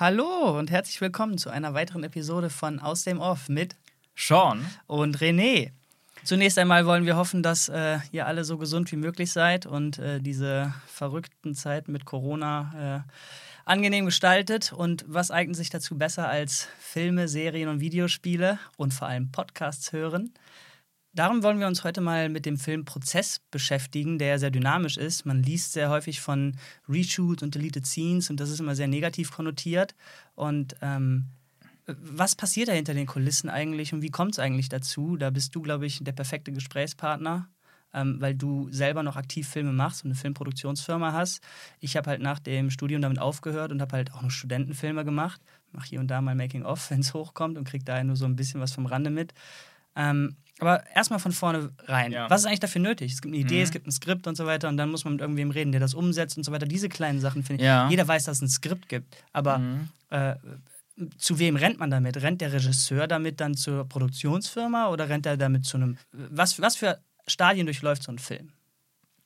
Hallo und herzlich willkommen zu einer weiteren Episode von Aus dem Off mit Sean und René. Zunächst einmal wollen wir hoffen, dass äh, ihr alle so gesund wie möglich seid und äh, diese verrückten Zeiten mit Corona äh, angenehm gestaltet. Und was eignet sich dazu besser als Filme, Serien und Videospiele und vor allem Podcasts hören? Darum wollen wir uns heute mal mit dem Film Prozess beschäftigen, der sehr dynamisch ist. Man liest sehr häufig von Reshoots und Deleted Scenes und das ist immer sehr negativ konnotiert. Und ähm, was passiert da hinter den Kulissen eigentlich und wie kommt es eigentlich dazu? Da bist du, glaube ich, der perfekte Gesprächspartner, ähm, weil du selber noch aktiv Filme machst und eine Filmproduktionsfirma hast. Ich habe halt nach dem Studium damit aufgehört und habe halt auch noch Studentenfilme gemacht. Mache hier und da mal Making-of, wenn es hochkommt und kriege daher nur so ein bisschen was vom Rande mit. Ähm, aber erstmal von vorne rein. Ja. Was ist eigentlich dafür nötig? Es gibt eine Idee, mhm. es gibt ein Skript und so weiter und dann muss man mit irgendwem reden, der das umsetzt und so weiter. Diese kleinen Sachen finde ich. Ja. Jeder weiß, dass es ein Skript gibt. Aber mhm. äh, zu wem rennt man damit? Rennt der Regisseur damit dann zur Produktionsfirma oder rennt er damit zu einem. Was, was für Stadien durchläuft so ein Film?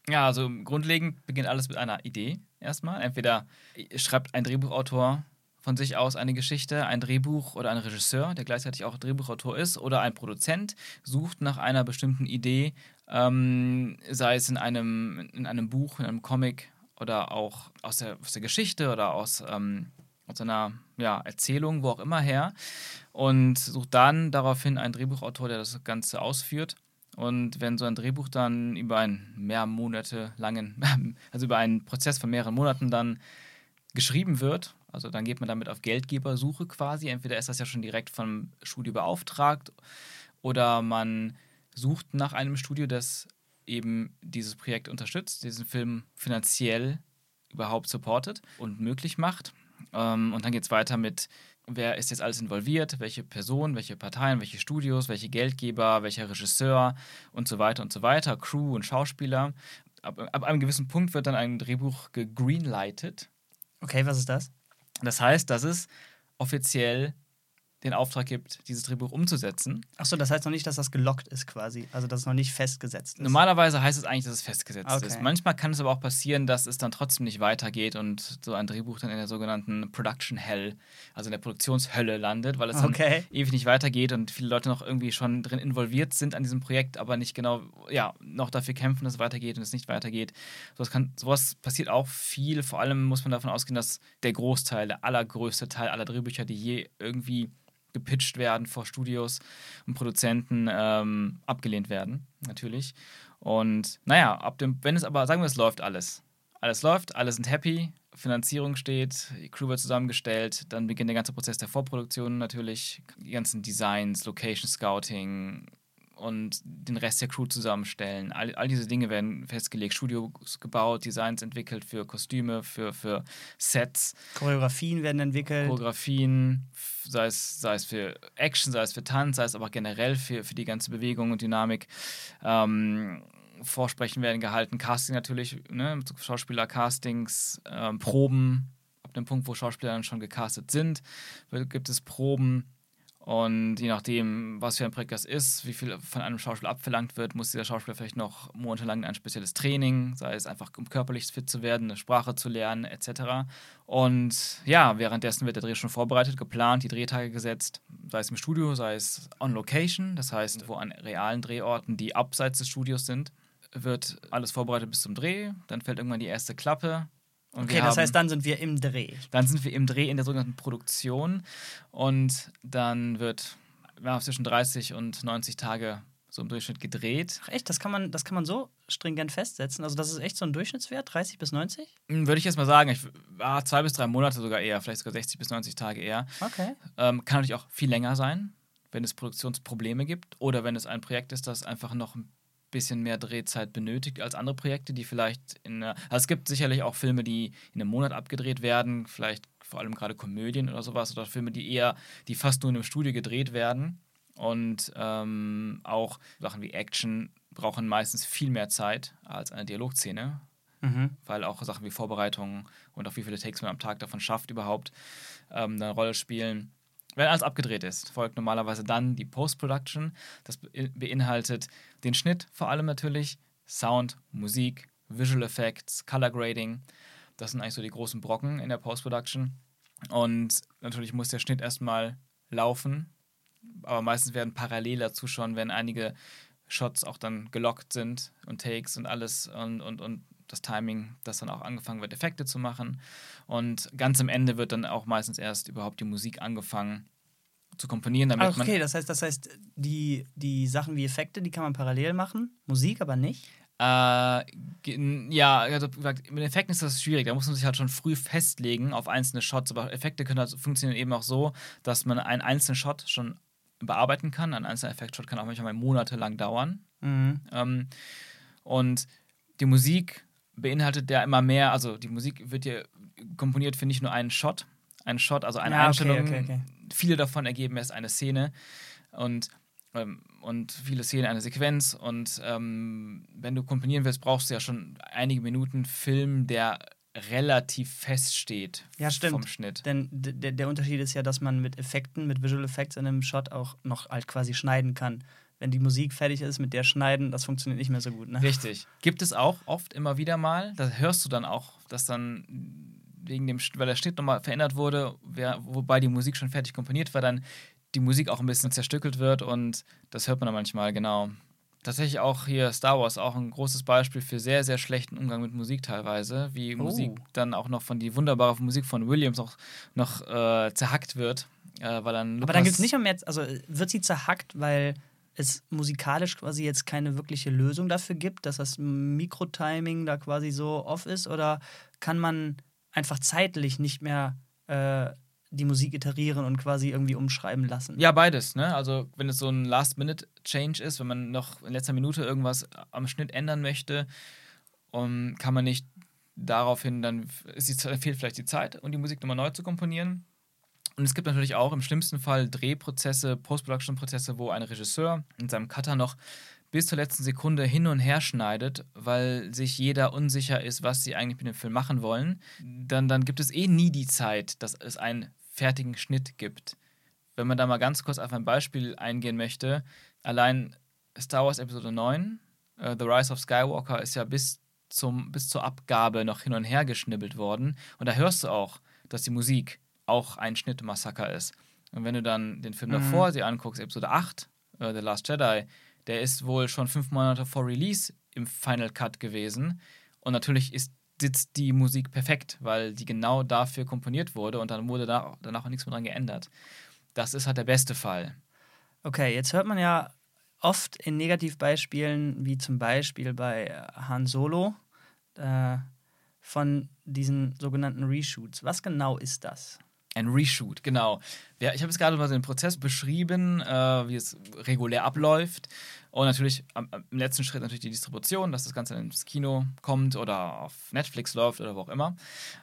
Ja, also grundlegend beginnt alles mit einer Idee erstmal. Entweder schreibt ein Drehbuchautor von sich aus eine Geschichte, ein Drehbuch oder ein Regisseur, der gleichzeitig auch Drehbuchautor ist, oder ein Produzent sucht nach einer bestimmten Idee, ähm, sei es in einem, in einem Buch, in einem Comic oder auch aus der, aus der Geschichte oder aus, ähm, aus einer ja, Erzählung, wo auch immer her, und sucht dann daraufhin einen Drehbuchautor, der das Ganze ausführt. Und wenn so ein Drehbuch dann über einen mehr Monate langen, also über einen Prozess von mehreren Monaten dann geschrieben wird also dann geht man damit auf Geldgebersuche quasi. Entweder ist das ja schon direkt vom Studio beauftragt oder man sucht nach einem Studio, das eben dieses Projekt unterstützt, diesen Film finanziell überhaupt supportet und möglich macht. Ähm, und dann geht es weiter mit, wer ist jetzt alles involviert, welche Personen, welche Parteien, welche Studios, welche Geldgeber, welcher Regisseur und so weiter und so weiter, Crew und Schauspieler. Ab, ab einem gewissen Punkt wird dann ein Drehbuch gegreenlightet. Okay, was ist das? Das heißt, dass es offiziell den Auftrag gibt, dieses Drehbuch umzusetzen. Achso, das heißt noch nicht, dass das gelockt ist quasi. Also, dass es noch nicht festgesetzt ist. Normalerweise heißt es eigentlich, dass es festgesetzt okay. ist. Manchmal kann es aber auch passieren, dass es dann trotzdem nicht weitergeht und so ein Drehbuch dann in der sogenannten Production Hell, also in der Produktionshölle landet, weil es okay. dann ewig nicht weitergeht und viele Leute noch irgendwie schon drin involviert sind an diesem Projekt, aber nicht genau, ja, noch dafür kämpfen, dass es weitergeht und es nicht weitergeht. Sowas, kann, sowas passiert auch viel. Vor allem muss man davon ausgehen, dass der Großteil, der allergrößte Teil aller Drehbücher, die je irgendwie gepitcht werden vor Studios und Produzenten ähm, abgelehnt werden, natürlich. Und naja, ab dem, wenn es aber, sagen wir, es läuft alles. Alles läuft, alle sind happy, Finanzierung steht, die Crew wird zusammengestellt, dann beginnt der ganze Prozess der Vorproduktion natürlich, die ganzen Designs, Location Scouting, und den Rest der Crew zusammenstellen. All, all diese Dinge werden festgelegt, Studios gebaut, Designs entwickelt für Kostüme, für, für Sets. Choreografien werden entwickelt. Choreografien, sei es, sei es für Action, sei es für Tanz, sei es aber generell für, für die ganze Bewegung und Dynamik. Ähm, Vorsprechen werden gehalten, Casting natürlich, ne, Schauspieler-Castings, ähm, Proben, ab dem Punkt, wo Schauspieler dann schon gecastet sind, gibt es Proben und je nachdem, was für ein Projekt das ist, wie viel von einem Schauspieler abverlangt wird, muss dieser Schauspieler vielleicht noch monatelang ein spezielles Training, sei es einfach um körperlich fit zu werden, eine Sprache zu lernen, etc. Und ja, währenddessen wird der Dreh schon vorbereitet, geplant, die Drehtage gesetzt, sei es im Studio, sei es on Location, das heißt, wo an realen Drehorten, die abseits des Studios sind, wird alles vorbereitet bis zum Dreh. Dann fällt irgendwann die erste Klappe, und okay, das heißt, dann sind wir im Dreh. Dann sind wir im Dreh in der sogenannten Produktion und dann wird ja, zwischen 30 und 90 Tage so im Durchschnitt gedreht. Ach echt, das kann man, das kann man so stringent festsetzen. Also das ist echt so ein Durchschnittswert, 30 bis 90? Hm, würde ich jetzt mal sagen, ich, ah, zwei bis drei Monate sogar eher, vielleicht sogar 60 bis 90 Tage eher. Okay. Ähm, kann natürlich auch viel länger sein, wenn es Produktionsprobleme gibt oder wenn es ein Projekt ist, das einfach noch ein bisschen mehr Drehzeit benötigt als andere Projekte, die vielleicht in einer, also es gibt sicherlich auch Filme, die in einem Monat abgedreht werden, vielleicht vor allem gerade Komödien oder sowas oder Filme, die eher, die fast nur in einem Studio gedreht werden und ähm, auch Sachen wie Action brauchen meistens viel mehr Zeit als eine Dialogszene, mhm. weil auch Sachen wie Vorbereitungen und auch wie viele Takes man am Tag davon schafft überhaupt ähm, eine Rolle spielen. Wenn alles abgedreht ist, folgt normalerweise dann die Post-Production. Das beinhaltet den Schnitt vor allem natürlich, Sound, Musik, Visual Effects, Color Grading. Das sind eigentlich so die großen Brocken in der Post-Production. Und natürlich muss der Schnitt erstmal laufen. Aber meistens werden parallel dazu schon, wenn einige Shots auch dann gelockt sind und Takes und alles und, und, und das Timing, dass dann auch angefangen wird, Effekte zu machen. Und ganz am Ende wird dann auch meistens erst überhaupt die Musik angefangen zu komponieren, damit Ach, okay, das heißt, das heißt, die, die Sachen wie Effekte, die kann man parallel machen, Musik aber nicht. Äh, ja, also mit Effekten ist das schwierig. Da muss man sich halt schon früh festlegen auf einzelne Shots. Aber Effekte können halt funktionieren eben auch so, dass man einen einzelnen Shot schon bearbeiten kann. Ein einzelner Effektshot kann auch manchmal monatelang dauern. Mhm. Ähm, und die Musik beinhaltet ja immer mehr, also die Musik wird ja komponiert für nicht nur einen Shot, einen Shot, also eine Ja, Einstellung. okay, okay. Viele davon ergeben erst eine Szene und, ähm, und viele Szenen eine Sequenz. Und ähm, wenn du komponieren willst, brauchst du ja schon einige Minuten Film, der relativ feststeht Ja, stimmt. vom Schnitt. Denn der Unterschied ist ja, dass man mit Effekten, mit Visual Effects in einem Shot auch noch halt quasi schneiden kann. Wenn die Musik fertig ist, mit der schneiden, das funktioniert nicht mehr so gut. Ne? Richtig. Gibt es auch oft immer wieder mal. Da hörst du dann auch, dass dann wegen dem, weil der Schnitt nochmal verändert wurde, wer, wobei die Musik schon fertig komponiert war, dann die Musik auch ein bisschen zerstückelt wird und das hört man dann manchmal, genau. Tatsächlich auch hier Star Wars auch ein großes Beispiel für sehr, sehr schlechten Umgang mit Musik teilweise, wie Oh. Musik dann auch noch von die wunderbare Musik von Williams auch noch äh, zerhackt wird, äh, weil dann Aber dann gibt es nicht mehr, also wird sie zerhackt, weil es musikalisch quasi jetzt keine wirkliche Lösung dafür gibt, dass das Mikrotiming da quasi so off ist? Oder kann man einfach zeitlich nicht mehr äh, die Musik iterieren und quasi irgendwie umschreiben lassen? Ja, beides, ne? Also, wenn es so ein Last-Minute-Change ist, wenn man noch in letzter Minute irgendwas am Schnitt ändern möchte, um, kann man nicht daraufhin dann ist die, fehlt vielleicht die Zeit, um die Musik nochmal neu zu komponieren. Und es gibt natürlich auch im schlimmsten Fall Drehprozesse, Post-Production-Prozesse, wo ein Regisseur in seinem Cutter noch bis zur letzten Sekunde hin und her schneidet, weil sich jeder unsicher ist, was sie eigentlich mit dem Film machen wollen. Dann, dann gibt es eh nie die Zeit, dass es einen fertigen Schnitt gibt. Wenn man da mal ganz kurz auf ein Beispiel eingehen möchte, allein Star Wars Episode 9, äh, The Rise of Skywalker, ist ja bis, zum, bis zur Abgabe noch hin und her geschnibbelt worden. Und da hörst du auch, dass die Musik auch ein Schnittmassaker ist. Und wenn du dann den Film Mhm. davor dir anguckst, Episode 8, äh, The Last Jedi, der ist wohl schon fünf Monate vor Release im Final Cut gewesen. Und natürlich ist, sitzt die Musik perfekt, weil die genau dafür komponiert wurde und dann wurde da, danach auch nichts mehr dran geändert. Das ist halt der beste Fall. Okay, jetzt hört man ja oft in Negativbeispielen, wie zum Beispiel bei Han Solo, äh, von diesen sogenannten Reshoots. Was genau ist das? Ein Reshoot, genau. Ich habe jetzt gerade mal den Prozess beschrieben, äh, wie es regulär abläuft. Und natürlich im letzten Schritt natürlich die Distribution, dass das Ganze ins Kino kommt oder auf Netflix läuft oder wo auch immer.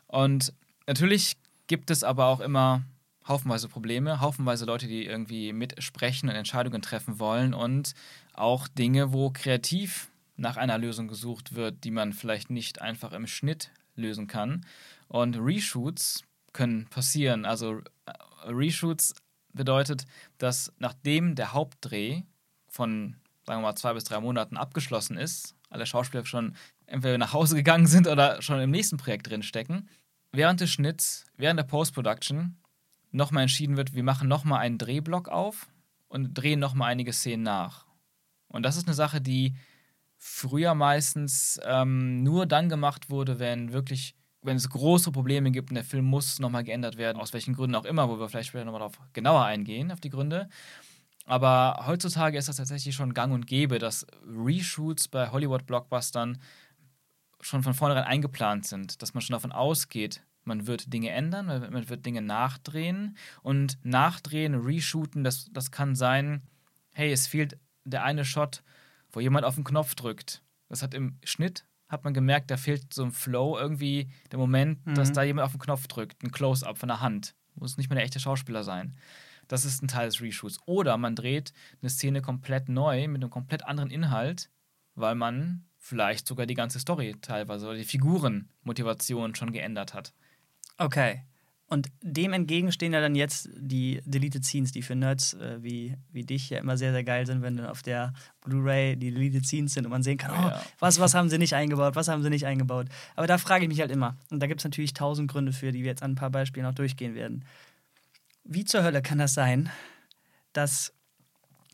Und natürlich gibt es aber auch immer haufenweise Probleme, haufenweise Leute, die irgendwie mitsprechen und Entscheidungen treffen wollen und auch Dinge, wo kreativ nach einer Lösung gesucht wird, die man vielleicht nicht einfach im Schnitt lösen kann. Und Reshoots können passieren. Also äh, Reshoots bedeutet, dass nachdem der Hauptdreh von, sagen wir mal, zwei bis drei Monaten abgeschlossen ist, alle Schauspieler schon entweder nach Hause gegangen sind oder schon im nächsten Projekt drinstecken, während des Schnitts, während der Post-Production nochmal entschieden wird, wir machen nochmal einen Drehblock auf und drehen nochmal einige Szenen nach. Und das ist eine Sache, die früher meistens ähm, nur dann gemacht wurde, wenn wirklich, wenn es große Probleme gibt und der Film muss nochmal geändert werden, aus welchen Gründen auch immer, wo wir vielleicht später nochmal darauf genauer eingehen, auf die Gründe. Aber heutzutage ist das tatsächlich schon gang und gäbe, dass Reshoots bei Hollywood-Blockbustern schon von vornherein eingeplant sind, dass man schon davon ausgeht, man wird Dinge ändern, man wird Dinge nachdrehen und nachdrehen, reshooten, das, das kann sein, hey, es fehlt der eine Shot, wo jemand auf den Knopf drückt. Das hat im Schnitt, hat man gemerkt, da fehlt so ein Flow, irgendwie der Moment, dass Mhm. da jemand auf den Knopf drückt, ein Close-up von der Hand. Muss nicht mehr der echte Schauspieler sein. Das ist ein Teil des Reshoots. Oder man dreht eine Szene komplett neu mit einem komplett anderen Inhalt, weil man vielleicht sogar die ganze Story teilweise oder die Figurenmotivation schon geändert hat. Okay. Und dem entgegen stehen ja dann jetzt die Deleted Scenes, die für Nerds äh, wie, wie dich ja immer sehr, sehr geil sind, wenn dann auf der Blu-ray die Deleted Scenes sind und man sehen kann, oh, Ja. was, was haben sie nicht eingebaut, was haben sie nicht eingebaut. Aber da frage ich mich halt immer. Und da gibt es natürlich tausend Gründe für, die wir jetzt an ein paar Beispielen auch durchgehen werden. Wie zur Hölle kann das sein, dass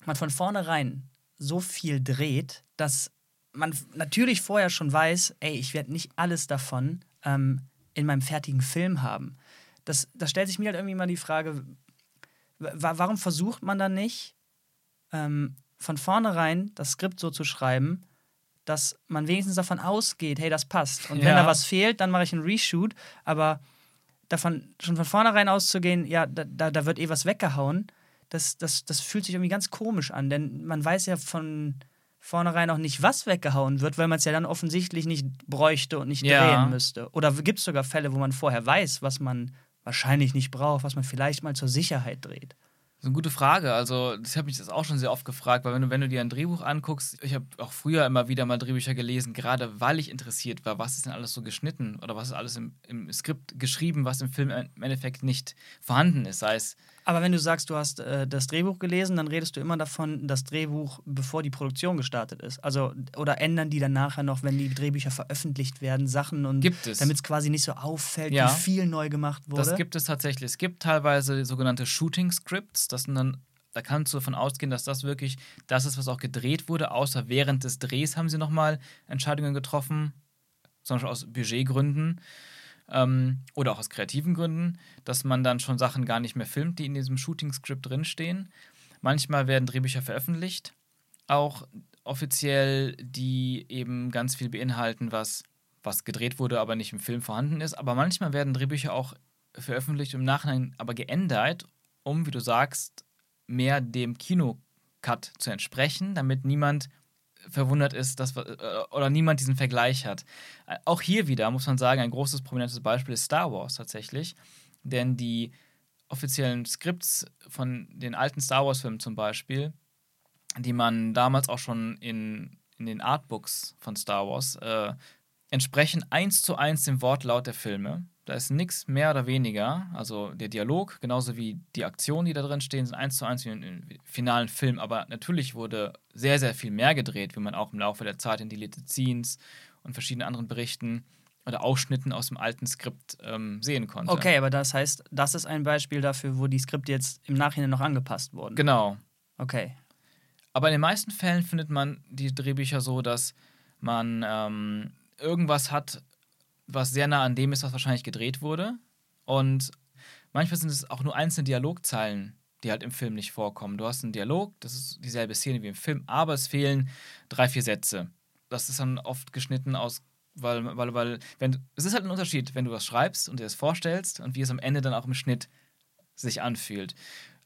man von vornherein so viel dreht, dass man natürlich vorher schon weiß, ey, ich werde nicht alles davon ähm, in meinem fertigen Film haben. Das, das stellt sich mir halt irgendwie mal die Frage, wa warum versucht man dann nicht, ähm, von vornherein das Skript so zu schreiben, dass man wenigstens davon ausgeht, hey, das passt. Und wenn Ja. da was fehlt, dann mache ich einen Reshoot, aber davon schon von vornherein auszugehen, ja, da, da, da wird eh was weggehauen, das, das, das fühlt sich irgendwie ganz komisch an, denn man weiß ja von vornherein auch nicht, was weggehauen wird, weil man es ja dann offensichtlich nicht bräuchte und nicht Ja. drehen müsste. Oder gibt es sogar Fälle, wo man vorher weiß, was man wahrscheinlich nicht braucht, was man vielleicht mal zur Sicherheit dreht? Das ist eine gute Frage. Also, ich habe mich das auch schon sehr oft gefragt, weil wenn du, wenn du dir ein Drehbuch anguckst, ich habe auch früher immer wieder mal Drehbücher gelesen, gerade weil ich interessiert war, was ist denn alles so geschnitten oder was ist alles im, im Skript geschrieben, was im Film im Endeffekt nicht vorhanden ist. Sei es, Aber wenn du sagst, du hast äh, das Drehbuch gelesen, dann redest du immer davon, das Drehbuch, bevor die Produktion gestartet ist. Also, oder ändern die dann nachher noch, wenn die Drehbücher veröffentlicht werden, Sachen und damit es quasi nicht so auffällt, Ja. wie viel neu gemacht wurde. das gibt es tatsächlich. Es gibt teilweise sogenannte Shooting Scripts. Das sind dann, da kannst du davon ausgehen, dass das wirklich das ist, was auch gedreht wurde, außer während des Drehs haben sie nochmal Entscheidungen getroffen, zum Beispiel aus Budgetgründen. Ähm, oder auch aus kreativen Gründen, dass man dann schon Sachen gar nicht mehr filmt, die in diesem Shooting-Skript drinstehen. Manchmal werden Drehbücher veröffentlicht, auch offiziell, die eben ganz viel beinhalten, was, was gedreht wurde, aber nicht im Film vorhanden ist. Aber manchmal werden Drehbücher auch veröffentlicht und im Nachhinein aber geändert, um, wie du sagst, mehr dem Kinocut zu entsprechen, damit niemand verwundert ist, dass, äh, oder niemand diesen Vergleich hat. Auch hier wieder muss man sagen, ein großes prominentes Beispiel ist Star Wars tatsächlich, denn die offiziellen Skripts von den alten Star Wars-Filmen zum Beispiel, die man damals auch schon in, in den Artbooks von Star Wars äh, entsprechen eins zu eins dem Wortlaut der Filme. Da ist nichts mehr oder weniger. Also der Dialog, genauso wie die Aktionen, die da drin stehen, sind eins zu eins wie im finalen Film. Aber natürlich wurde sehr, sehr viel mehr gedreht, wie man auch im Laufe der Zeit in Deleted Scenes und verschiedenen anderen Berichten oder Ausschnitten aus dem alten Skript ähm, sehen konnte. Okay, aber das heißt, das ist ein Beispiel dafür, wo die Skripte jetzt im Nachhinein noch angepasst wurden. Genau. Okay. Aber in den meisten Fällen findet man die Drehbücher so, dass man ähm, irgendwas hat, was sehr nah an dem ist, was wahrscheinlich gedreht wurde. Und manchmal sind es auch nur einzelne Dialogzeilen, die halt im Film nicht vorkommen. Du hast einen Dialog, das ist dieselbe Szene wie im Film, aber es fehlen drei, vier Sätze. Das ist dann oft geschnitten aus, weil, weil, weil, wenn, es ist halt ein Unterschied, wenn du was schreibst und dir das vorstellst und wie es am Ende dann auch im Schnitt sich anfühlt.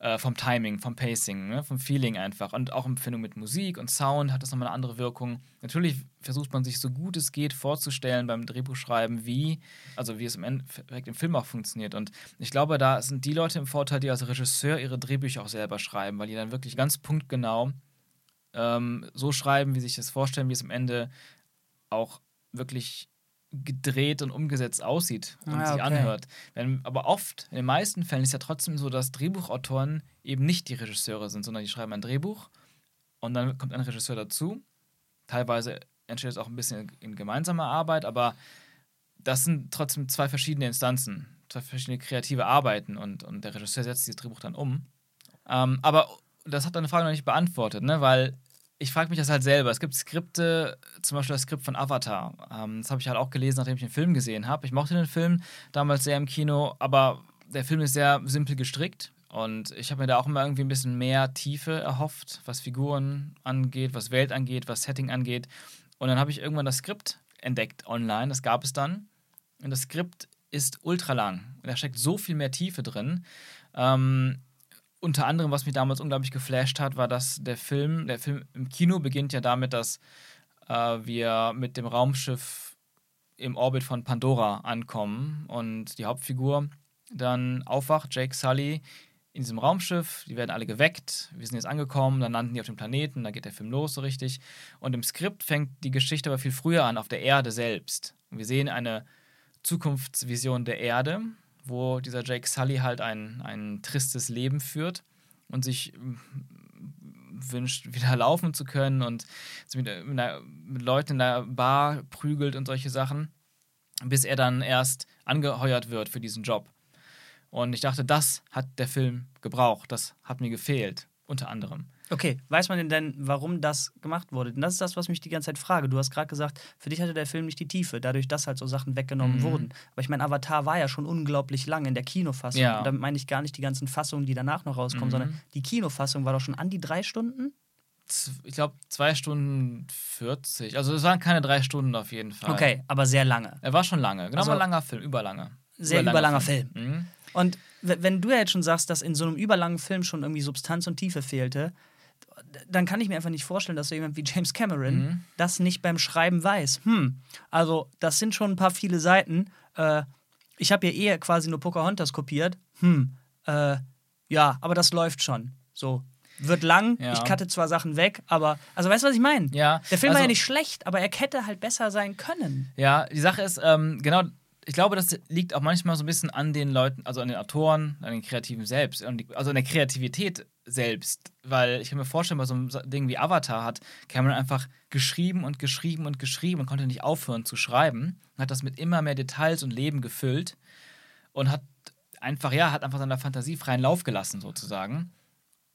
Äh, vom Timing, vom Pacing, ne? vom Feeling einfach. Und auch in Verbindung mit Musik und Sound hat das nochmal eine andere Wirkung. Natürlich versucht man sich so gut es geht vorzustellen beim Drehbuchschreiben, wie, also wie es im Endeffekt im Film auch funktioniert. Und ich glaube, da sind die Leute im Vorteil, die als Regisseur ihre Drehbücher auch selber schreiben, weil die dann wirklich ganz punktgenau ähm, so schreiben, wie sich das vorstellen, wie es am Ende auch wirklich gedreht und umgesetzt aussieht und Ah, sich okay. anhört. Wenn, aber oft, in den meisten Fällen ist ja trotzdem so, dass Drehbuchautoren eben nicht die Regisseure sind, sondern die schreiben ein Drehbuch und dann kommt ein Regisseur dazu. Teilweise entsteht es auch ein bisschen in gemeinsamer Arbeit, aber das sind trotzdem zwei verschiedene Instanzen, zwei verschiedene kreative Arbeiten und, und der Regisseur setzt dieses Drehbuch dann um. Ähm, aber das hat deine Frage noch nicht beantwortet, ne? weil ich frage mich das halt selber. Es gibt Skripte, zum Beispiel das Skript von Avatar. Ähm, das habe ich halt auch gelesen, nachdem ich den Film gesehen habe. Ich mochte den Film damals sehr im Kino, aber der Film ist sehr simpel gestrickt. Und ich habe mir da auch immer irgendwie ein bisschen mehr Tiefe erhofft, was Figuren angeht, was Welt angeht, was Setting angeht. Und dann habe ich irgendwann das Skript entdeckt online, das gab es dann. Und das Skript ist ultra lang. Da steckt so viel mehr Tiefe drin. Ähm, unter anderem, was mich damals unglaublich geflasht hat, war, dass der Film, der Film im Kino beginnt ja damit, dass äh, wir mit dem Raumschiff im Orbit von Pandora ankommen und die Hauptfigur dann aufwacht, Jake Sully, in diesem Raumschiff. Die werden alle geweckt. Wir sind jetzt angekommen, dann landen die auf dem Planeten, dann geht der Film los so richtig. Und im Skript fängt die Geschichte aber viel früher an, auf der Erde selbst. Wir sehen eine Zukunftsvision der Erde, wo dieser Jake Sully halt ein, ein tristes Leben führt und sich wünscht, wieder laufen zu können und mit, mit, einer, mit Leuten in der Bar prügelt und solche Sachen, bis er dann erst angeheuert wird für diesen Job. Und ich dachte, das hat der Film gebraucht, das hat mir gefehlt, unter anderem. Okay, weiß man denn, warum das gemacht wurde? Denn das ist das, was mich die ganze Zeit frage. Du hast gerade gesagt, für dich hatte der Film nicht die Tiefe, dadurch, dass halt so Sachen weggenommen mhm. wurden. Aber ich meine, Avatar war ja schon unglaublich lang in der Kinofassung. Ja. Und damit meine ich gar nicht die ganzen Fassungen, die danach noch rauskommen, mhm. sondern die Kinofassung war doch schon an die drei Stunden? Ich glaube, zwei Stunden 40. Also, es waren keine drei Stunden auf jeden Fall. Okay, aber sehr lange. Er war schon lange. Genau, also, ein langer Film, überlange. Sehr überlanger, überlanger Film. Film. Mhm. Und wenn du ja jetzt schon sagst, dass in so einem überlangen Film schon irgendwie Substanz und Tiefe fehlte, dann kann ich mir einfach nicht vorstellen, dass so jemand wie James Cameron mhm. das nicht beim Schreiben weiß. Hm, also das sind schon ein paar viele Seiten. Äh, ich habe ja eher quasi nur Pocahontas kopiert. Hm, äh, ja, aber das läuft schon. So, wird lang. Ja. Ich cutte zwar Sachen weg, aber also weißt du, was ich meine? Ja. Der Film also, war ja nicht schlecht, aber er hätte halt besser sein können. Ja, die Sache ist, ähm, genau, ich glaube, das liegt auch manchmal so ein bisschen an den Leuten, also an den Autoren, an den Kreativen selbst, also an der Kreativität selbst. Weil ich kann mir vorstellen, bei so einem Ding wie Avatar hat Cameron einfach geschrieben und geschrieben und geschrieben und konnte nicht aufhören zu schreiben. Hat das mit immer mehr Details und Leben gefüllt und hat einfach, ja, hat einfach seiner Fantasie freien Lauf gelassen, sozusagen.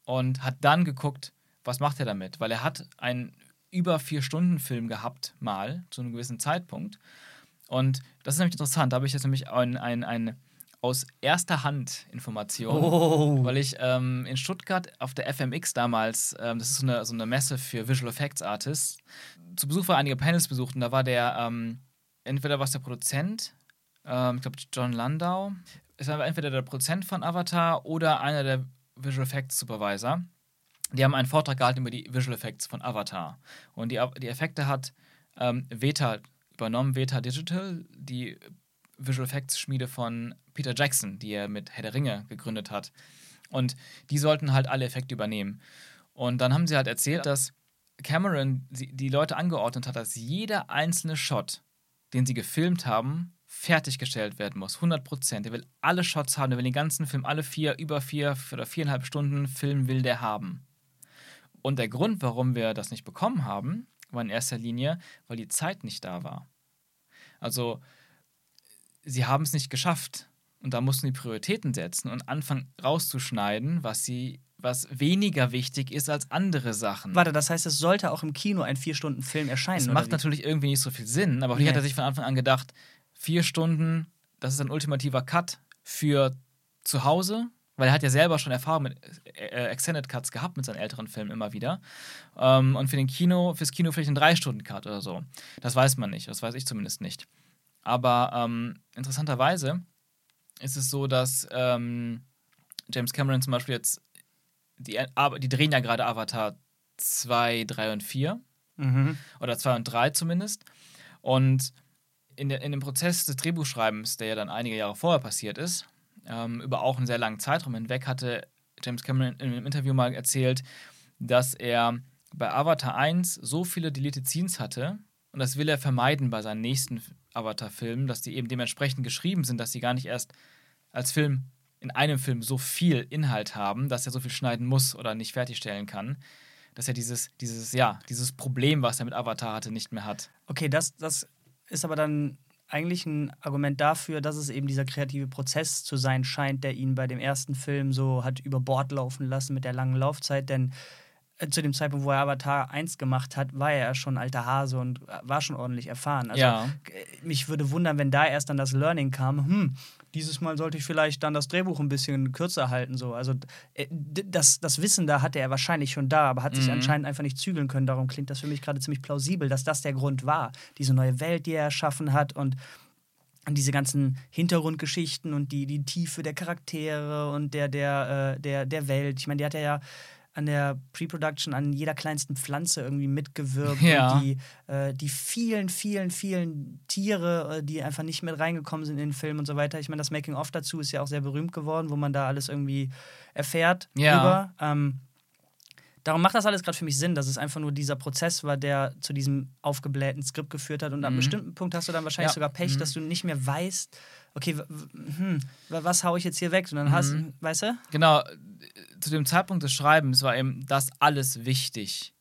Und hat dann geguckt, was macht er damit? Weil er hat einen über vier Stunden Film gehabt, mal, zu einem gewissen Zeitpunkt. Und das ist nämlich interessant. Da habe ich jetzt nämlich ein, ein, ein aus erster Hand Information, oh. weil ich ähm, in Stuttgart auf der FMX damals, ähm, das ist so eine, so eine Messe für Visual Effects Artists, zu Besuch war, einige Panels besucht und da war der, ähm, entweder was der Produzent, ähm, ich glaube John Landau, es war entweder der Produzent von Avatar oder einer der Visual Effects Supervisor. Die haben einen Vortrag gehalten über die Visual Effects von Avatar. Und die, die Effekte hat ähm, Veta übernommen Veta Digital, die Visual Effects Schmiede von Peter Jackson, die er mit Herr der Ringe gegründet hat. Und die sollten halt alle Effekte übernehmen. Und dann haben sie halt erzählt, dass Cameron die Leute angeordnet hat, dass jeder einzelne Shot, den sie gefilmt haben, fertiggestellt werden muss. 100 Prozent. Er will alle Shots haben. Er will den ganzen Film, alle vier, über vier oder viereinhalb Stunden Film will der haben. Und der Grund, warum wir das nicht bekommen haben, war in erster Linie, weil die Zeit nicht da war. Also, sie haben es nicht geschafft. Und da mussten die Prioritäten setzen und anfangen rauszuschneiden, was sie was weniger wichtig ist als andere Sachen. Warte, das heißt, es sollte auch im Kino ein vier-Stunden-Film erscheinen. Das macht natürlich irgendwie nicht so viel Sinn, aber hier hat er sich von Anfang an gedacht, vier Stunden, das ist ein ultimativer Cut für zu Hause, weil er hat ja selber schon Erfahrung mit äh, äh, Extended Cuts gehabt mit seinen älteren Filmen immer wieder. Ähm, und für den Kino, fürs Kino vielleicht einen Drei-Stunden-Cut oder so. Das weiß man nicht, das weiß ich zumindest nicht. Aber ähm, interessanterweise ist es so, dass ähm, James Cameron zum Beispiel jetzt, die, die drehen ja gerade Avatar 2, 3 und 4. Mhm. Oder 2 und 3 zumindest. Und in, der, in dem Prozess des Drehbuchschreibens, der ja dann einige Jahre vorher passiert ist, ähm, über auch einen sehr langen Zeitraum hinweg, hatte James Cameron in einem Interview mal erzählt, dass er bei Avatar 1 so viele Deleted Scenes hatte, und das will er vermeiden bei seinen nächsten Avatar-Filmen, dass die eben dementsprechend geschrieben sind, dass sie gar nicht erst als Film in einem Film so viel Inhalt haben, dass er so viel schneiden muss oder nicht fertigstellen kann, dass er dieses, dieses, ja, dieses Problem, was er mit Avatar hatte, nicht mehr hat. Okay, das, das ist aber dann eigentlich ein Argument dafür, dass es eben dieser kreative Prozess zu sein scheint, der ihn bei dem ersten Film so hat über Bord laufen lassen mit der langen Laufzeit. Denn zu dem Zeitpunkt, wo er Avatar 1 gemacht hat, war er ja schon alter Hase und äh, war schon ordentlich erfahren. Also ja. mich würde wundern, wenn da erst dann das Learning kam, hm, dieses Mal sollte ich vielleicht dann das Drehbuch ein bisschen kürzer halten. So. Also äh, das, das Wissen da hatte er wahrscheinlich schon da, aber hat sich mhm. anscheinend einfach nicht zügeln können. Darum klingt das für mich gerade ziemlich plausibel, dass das der Grund war. Diese neue Welt, die er erschaffen hat und diese ganzen Hintergrundgeschichten und die, die Tiefe der Charaktere und der, der, äh, der, der Welt. Ich meine, die hat er ja an der Pre-Production an jeder kleinsten Pflanze irgendwie mitgewirkt. Ja. Und die, äh, die vielen, vielen, vielen Tiere, äh, die einfach nicht mit reingekommen sind in den Film und so weiter. Ich meine, das Making-of dazu ist ja auch sehr berühmt geworden, wo man da alles irgendwie erfährt ja. über. Ähm, Darum macht das alles gerade für mich Sinn, dass es einfach nur dieser Prozess war, der zu diesem aufgeblähten Skript geführt hat. Und an einem Mhm. bestimmten Punkt hast du dann wahrscheinlich Ja. sogar Pech, Mhm. dass du nicht mehr weißt, okay, hm, wa- was hau ich jetzt hier weg? Und dann hast Mhm. weißt du? Genau, zu dem Zeitpunkt des Schreibens war eben das alles wichtig.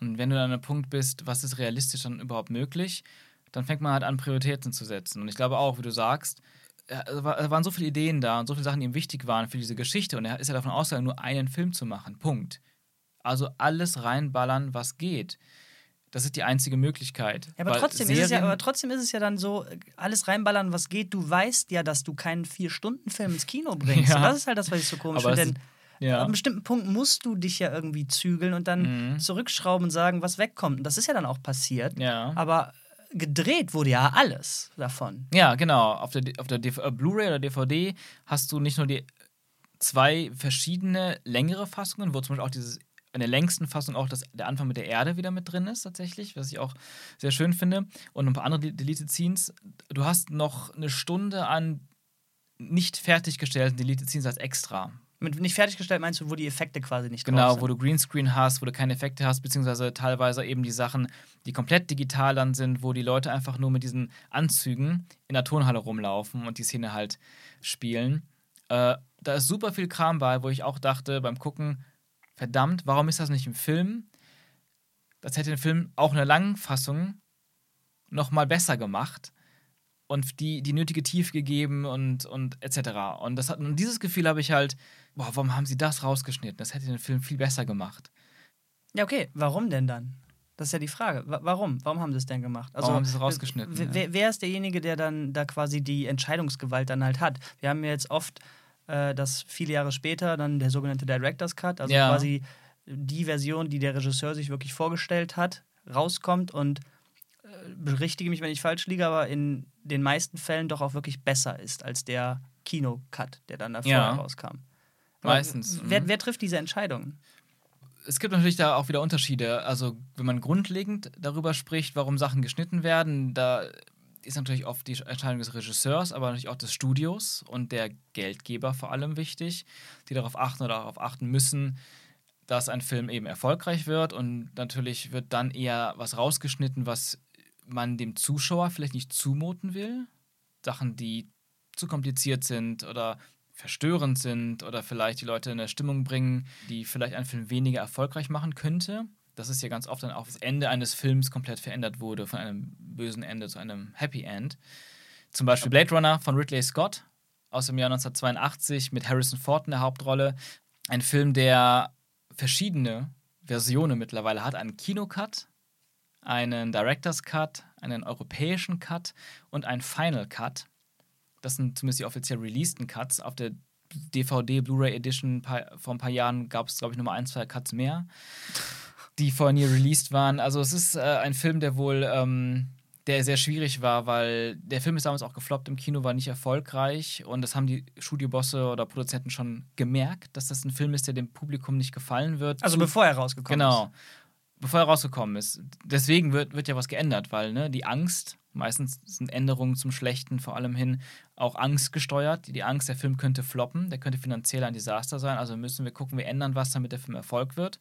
Und wenn du dann an einem Punkt bist, was ist realistisch dann überhaupt möglich, dann fängt man halt an, Prioritäten zu setzen. Und ich glaube auch, wie du sagst, es waren so viele Ideen da und so viele Sachen, die ihm wichtig waren für diese Geschichte. Und er ist ja davon ausgegangen, nur einen Film zu machen. Punkt. Also alles reinballern, was geht. Das ist die einzige Möglichkeit. Ja, aber trotzdem, ist es ja, aber trotzdem ist es ja dann so, alles reinballern, was geht. Du weißt ja, dass du keinen Vier-Stunden-Film ins Kino bringst. Ja. Und das ist halt das, was ich so komisch finde. Denn ja. Ab einem bestimmten Punkt musst du dich ja irgendwie zügeln und dann Mhm. zurückschrauben und sagen, was wegkommt. Und das ist ja dann auch passiert. Ja. Aber gedreht wurde ja alles davon. Ja, genau. Auf der, auf der äh, Blu-ray oder DVD hast du nicht nur die zwei verschiedene längere Fassungen, wo zum Beispiel auch dieses in der längsten Fassung auch das, der Anfang mit der Erde wieder mit drin ist, tatsächlich, was ich auch sehr schön finde. Und ein paar andere De- Deleted Scenes. Du hast noch eine Stunde an nicht fertiggestellten Deleted Scenes als extra. Mit nicht fertiggestellt meinst du, wo die Effekte quasi nicht Genau, drauf wo sind. du Greenscreen hast, wo du keine Effekte hast, beziehungsweise teilweise eben die Sachen, die komplett digital dann sind, wo die Leute einfach nur mit diesen Anzügen in der Turnhalle rumlaufen und die Szene halt spielen. Äh, da ist super viel Kram bei, wo ich auch dachte beim Gucken, verdammt, warum ist das nicht im Film? Das hätte den Film auch in der langen Fassung noch mal besser gemacht und die, die nötige Tiefe gegeben und, und etc. Und, das hat, und dieses Gefühl habe ich halt, boah, warum haben sie das rausgeschnitten? Das hätte den Film viel besser gemacht. Ja, okay. Warum denn dann? Das ist ja die Frage. Wa- Warum? Warum haben sie es denn gemacht? Also, Warum haben sie es rausgeschnitten, w- ja. Wer, wer ist derjenige, der dann da quasi die Entscheidungsgewalt dann halt hat? Wir haben ja jetzt oft, äh, dass viele Jahre später dann der sogenannte Director's Cut, also Ja. quasi die Version, die der Regisseur sich wirklich vorgestellt hat, rauskommt und äh, berichtige mich, wenn ich falsch liege, aber in den meisten Fällen doch auch wirklich besser ist als der Kino-Cut, der dann da Ja. rauskam. Aber Meistens, Wer, mhm. wer trifft diese Entscheidungen? Es gibt natürlich da auch wieder Unterschiede. Also, wenn man grundlegend darüber spricht, warum Sachen geschnitten werden, da ist natürlich oft die Entscheidung des Regisseurs, aber natürlich auch des Studios und der Geldgeber vor allem wichtig, die darauf achten oder darauf achten müssen, dass ein Film eben erfolgreich wird. Und natürlich wird dann eher was rausgeschnitten, was man dem Zuschauer vielleicht nicht zumuten will. Sachen, die zu kompliziert sind oder verstörend sind oder vielleicht die Leute in eine Stimmung bringen, die vielleicht einen Film weniger erfolgreich machen könnte. Das ist ja ganz oft dann auch das Ende eines Films komplett verändert wurde, von einem bösen Ende zu einem Happy End. Zum Beispiel Blade Runner von Ridley Scott aus dem Jahr 1982 mit Harrison Ford in der Hauptrolle. Ein Film, der verschiedene Versionen mittlerweile hat. Einen Kinocut, einen Director's Cut, einen europäischen Cut und einen Final Cut. Das sind zumindest die offiziell releaseden Cuts. Auf der DVD, Blu-ray Edition vor ein paar Jahren gab es, glaube ich, nochmal ein, zwei Cuts mehr, die vorher nie released waren. Also es ist äh, ein Film, der wohl ähm, der sehr schwierig war, weil der Film ist damals auch gefloppt im Kino, war nicht erfolgreich und das haben die Studiobosse oder Produzenten schon gemerkt, dass das ein Film ist, der dem Publikum nicht gefallen wird. Also bevor er rausgekommen Genau. ist. Bevor er rausgekommen ist. Deswegen wird, wird ja was geändert, weil ne, die Angst, meistens sind Änderungen zum Schlechten vor allem hin auch Angst gesteuert. Die Angst, der Film könnte floppen, der könnte finanziell ein Desaster sein. Also müssen wir gucken, wir ändern was, damit der Film Erfolg wird.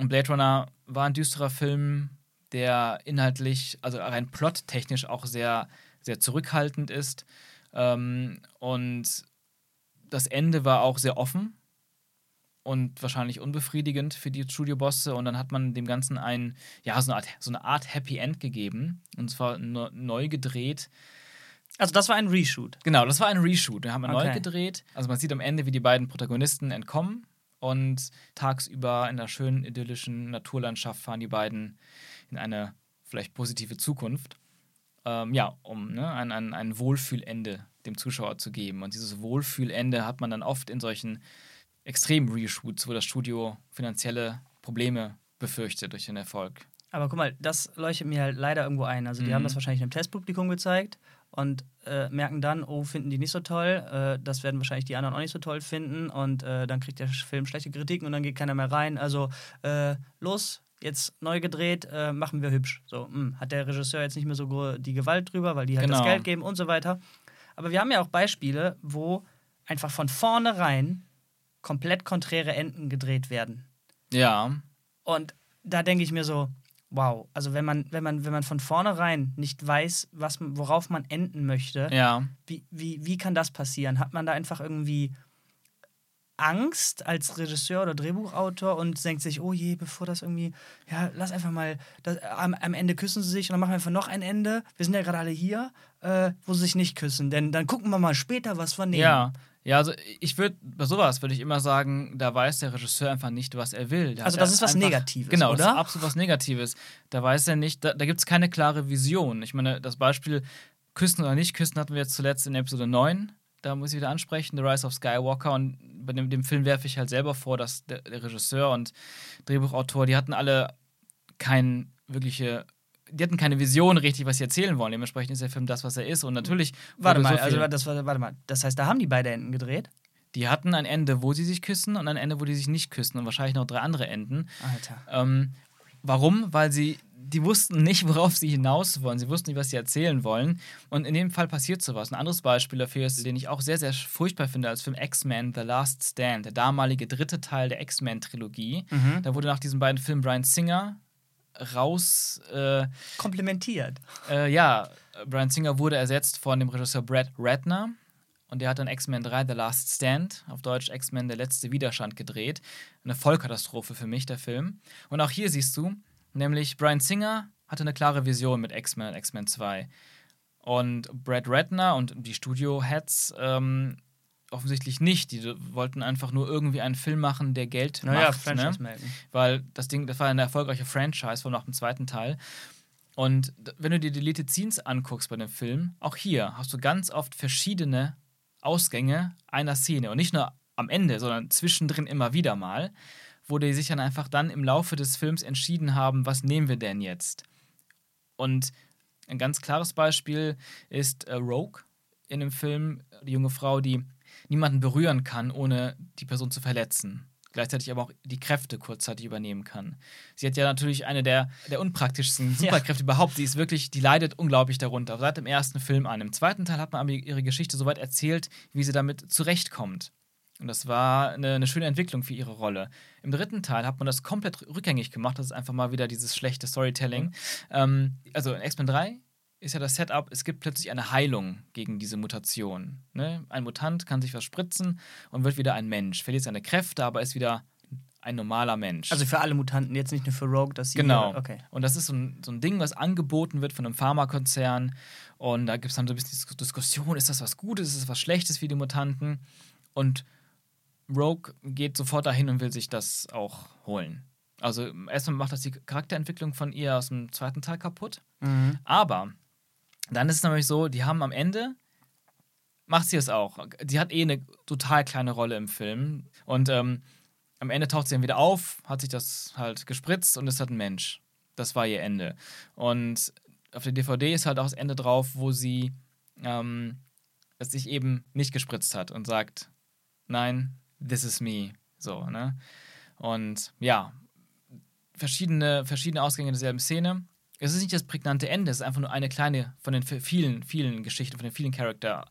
Und Blade Runner war ein düsterer Film, der inhaltlich, also rein plottechnisch auch sehr, sehr zurückhaltend ist. Ähm, und das Ende war auch sehr offen und wahrscheinlich unbefriedigend für die Studiobosse. Und dann hat man dem Ganzen ein, ja, so eine Art, so eine Art Happy End gegeben. Und zwar ne- neu gedreht. Also das war ein Reshoot. Genau, das war ein Reshoot. Den haben wir neu Okay. gedreht. Also man sieht am Ende, wie die beiden Protagonisten entkommen. Und tagsüber in einer schönen idyllischen Naturlandschaft fahren die beiden in eine vielleicht positive Zukunft. Ähm, ja, um ne, ein, ein, ein Wohlfühlende dem Zuschauer zu geben. Und dieses Wohlfühlende hat man dann oft in solchen extremen Reshoots, wo das Studio finanzielle Probleme befürchtet durch den Erfolg. Aber guck mal, das leuchtet mir halt leider irgendwo ein. Also die Mhm. haben das wahrscheinlich einem Testpublikum gezeigt und äh, merken dann, oh, finden die nicht so toll. Äh, das werden wahrscheinlich die anderen auch nicht so toll finden. Und äh, dann kriegt der Film schlechte Kritiken und dann geht keiner mehr rein. Also äh, los, jetzt neu gedreht, äh, machen wir hübsch. So, mh, hat der Regisseur jetzt nicht mehr so die Gewalt drüber, weil die halt das Genau. Geld geben und so weiter. Aber wir haben ja auch Beispiele, wo einfach von vornherein komplett konträre Enden gedreht werden. Ja. Und da denke ich mir so, wow, also wenn man, wenn man, wenn man von vornherein nicht weiß, was, worauf man enden möchte, Ja. wie, wie, wie kann das passieren? Hat man da einfach irgendwie Angst als Regisseur oder Drehbuchautor und denkt sich, oh je, bevor das irgendwie, ja, lass einfach mal, das, am, am Ende küssen sie sich und dann machen wir einfach noch ein Ende. Wir sind ja gerade alle hier, äh, wo sie sich nicht küssen, denn dann gucken wir mal später, was wir nehmen. Ja. Ja, also ich würde, bei sowas würde ich immer sagen, da weiß der Regisseur einfach nicht, was er will. Da Also das ist was einfach- Negatives, Genau, das oder? ist absolut was Negatives. Da weiß er nicht, da, da gibt es keine klare Vision. Ich meine, das Beispiel Küssen oder nicht Küssen hatten wir jetzt zuletzt in Episode 9. Da muss ich wieder ansprechen, The Rise of Skywalker. Und bei dem, dem Film werfe ich halt selber vor, dass der, der Regisseur und Drehbuchautor, die hatten alle kein wirkliche, die hatten keine Vision richtig, was sie erzählen wollen. Dementsprechend ist der Film das, was er ist. Und natürlich. Warte mal, so also das, war- warte mal, das heißt, da haben die beide Enden gedreht? die hatten ein Ende, wo sie sich küssen und ein Ende, wo die sich nicht küssen und wahrscheinlich noch drei andere Enden. Alter. Ähm, warum? Weil sie, die wussten nicht, worauf sie hinaus wollen. Sie wussten nicht, was sie erzählen wollen. Und in dem Fall passiert sowas. Ein anderes Beispiel dafür ist, den ich auch sehr, sehr furchtbar finde, als Film X-Men The Last Stand, der damalige dritte Teil der X-Men-Trilogie. Mhm. Da wurde nach diesen beiden Filmen Brian Singer raus. Äh, Komplementiert. äh, ja, Brian Singer wurde ersetzt von dem Regisseur Brad Ratner. Und der hat dann X-Men 3 The Last Stand, auf Deutsch X-Men Der letzte Widerstand gedreht. Eine Vollkatastrophe für mich, der Film. Und auch hier siehst du, nämlich Brian Singer hatte eine klare Vision mit X-Men und X-Men 2. Und Brad Ratner und die Studio-Heads ähm, offensichtlich nicht. Die wollten einfach nur irgendwie einen Film machen, der Geld Naja, macht. Ne? Franchise melden. weil das Ding, das war eine erfolgreiche Franchise von nach dem zweiten Teil. Und wenn du dir die Deleted Scenes anguckst bei dem Film, auch hier hast du ganz oft verschiedene Ausgänge einer Szene und nicht nur am Ende, sondern zwischendrin immer wieder mal, wo die sich dann einfach dann im Laufe des Films entschieden haben, was nehmen wir denn jetzt? Und ein ganz klares Beispiel ist äh, Rogue in dem Film, die junge Frau, die niemanden berühren kann, ohne die Person zu verletzen. Gleichzeitig aber auch die Kräfte kurzzeitig übernehmen kann. Sie hat ja natürlich eine der, der unpraktischsten Superkräfte überhaupt. Sie ist wirklich, die leidet unglaublich darunter. Seit dem ersten Film an. Im zweiten Teil hat man aber ihre Geschichte soweit erzählt, wie sie damit zurechtkommt. Und das war eine, eine schöne Entwicklung für ihre Rolle. Im dritten Teil hat man das komplett rückgängig gemacht. Das ist einfach mal wieder dieses schlechte Storytelling. Ähm, also in X-Men 3 ist ja das Setup, es gibt plötzlich eine Heilung gegen diese Mutation. Ne? Ein Mutant kann sich was spritzen und wird wieder ein Mensch. Verliert seine Kräfte, aber ist wieder ein normaler Mensch. Also für alle Mutanten, jetzt nicht nur für Rogue, dass sie. Genau. Okay. Und das ist so ein, so ein Ding, was angeboten wird von einem Pharmakonzern. Und da gibt es dann so ein bisschen Dis- Diskussion, ist das was Gutes, ist das was Schlechtes für die Mutanten? Und Rogue geht sofort dahin und will sich das auch holen. Also erstmal macht das die Charakterentwicklung von ihr aus dem zweiten Teil kaputt. Mhm. Aber dann ist es nämlich so, die haben am Ende, macht sie es auch. Die hat eh eine total kleine Rolle im Film. Und ähm, am Ende taucht sie dann wieder auf, hat sich das halt gespritzt und ist halt ein Mensch. Das war ihr Ende. Und auf der DVD ist halt auch das Ende drauf, wo sie ähm, es sich eben nicht gespritzt hat und sagt, nein, this is me. So, ne? Und ja, verschiedene, verschiedene Ausgänge derselben Szene. Es ist nicht das prägnante Ende, es ist einfach nur eine kleine von den vielen, vielen Geschichten, von den vielen Charakter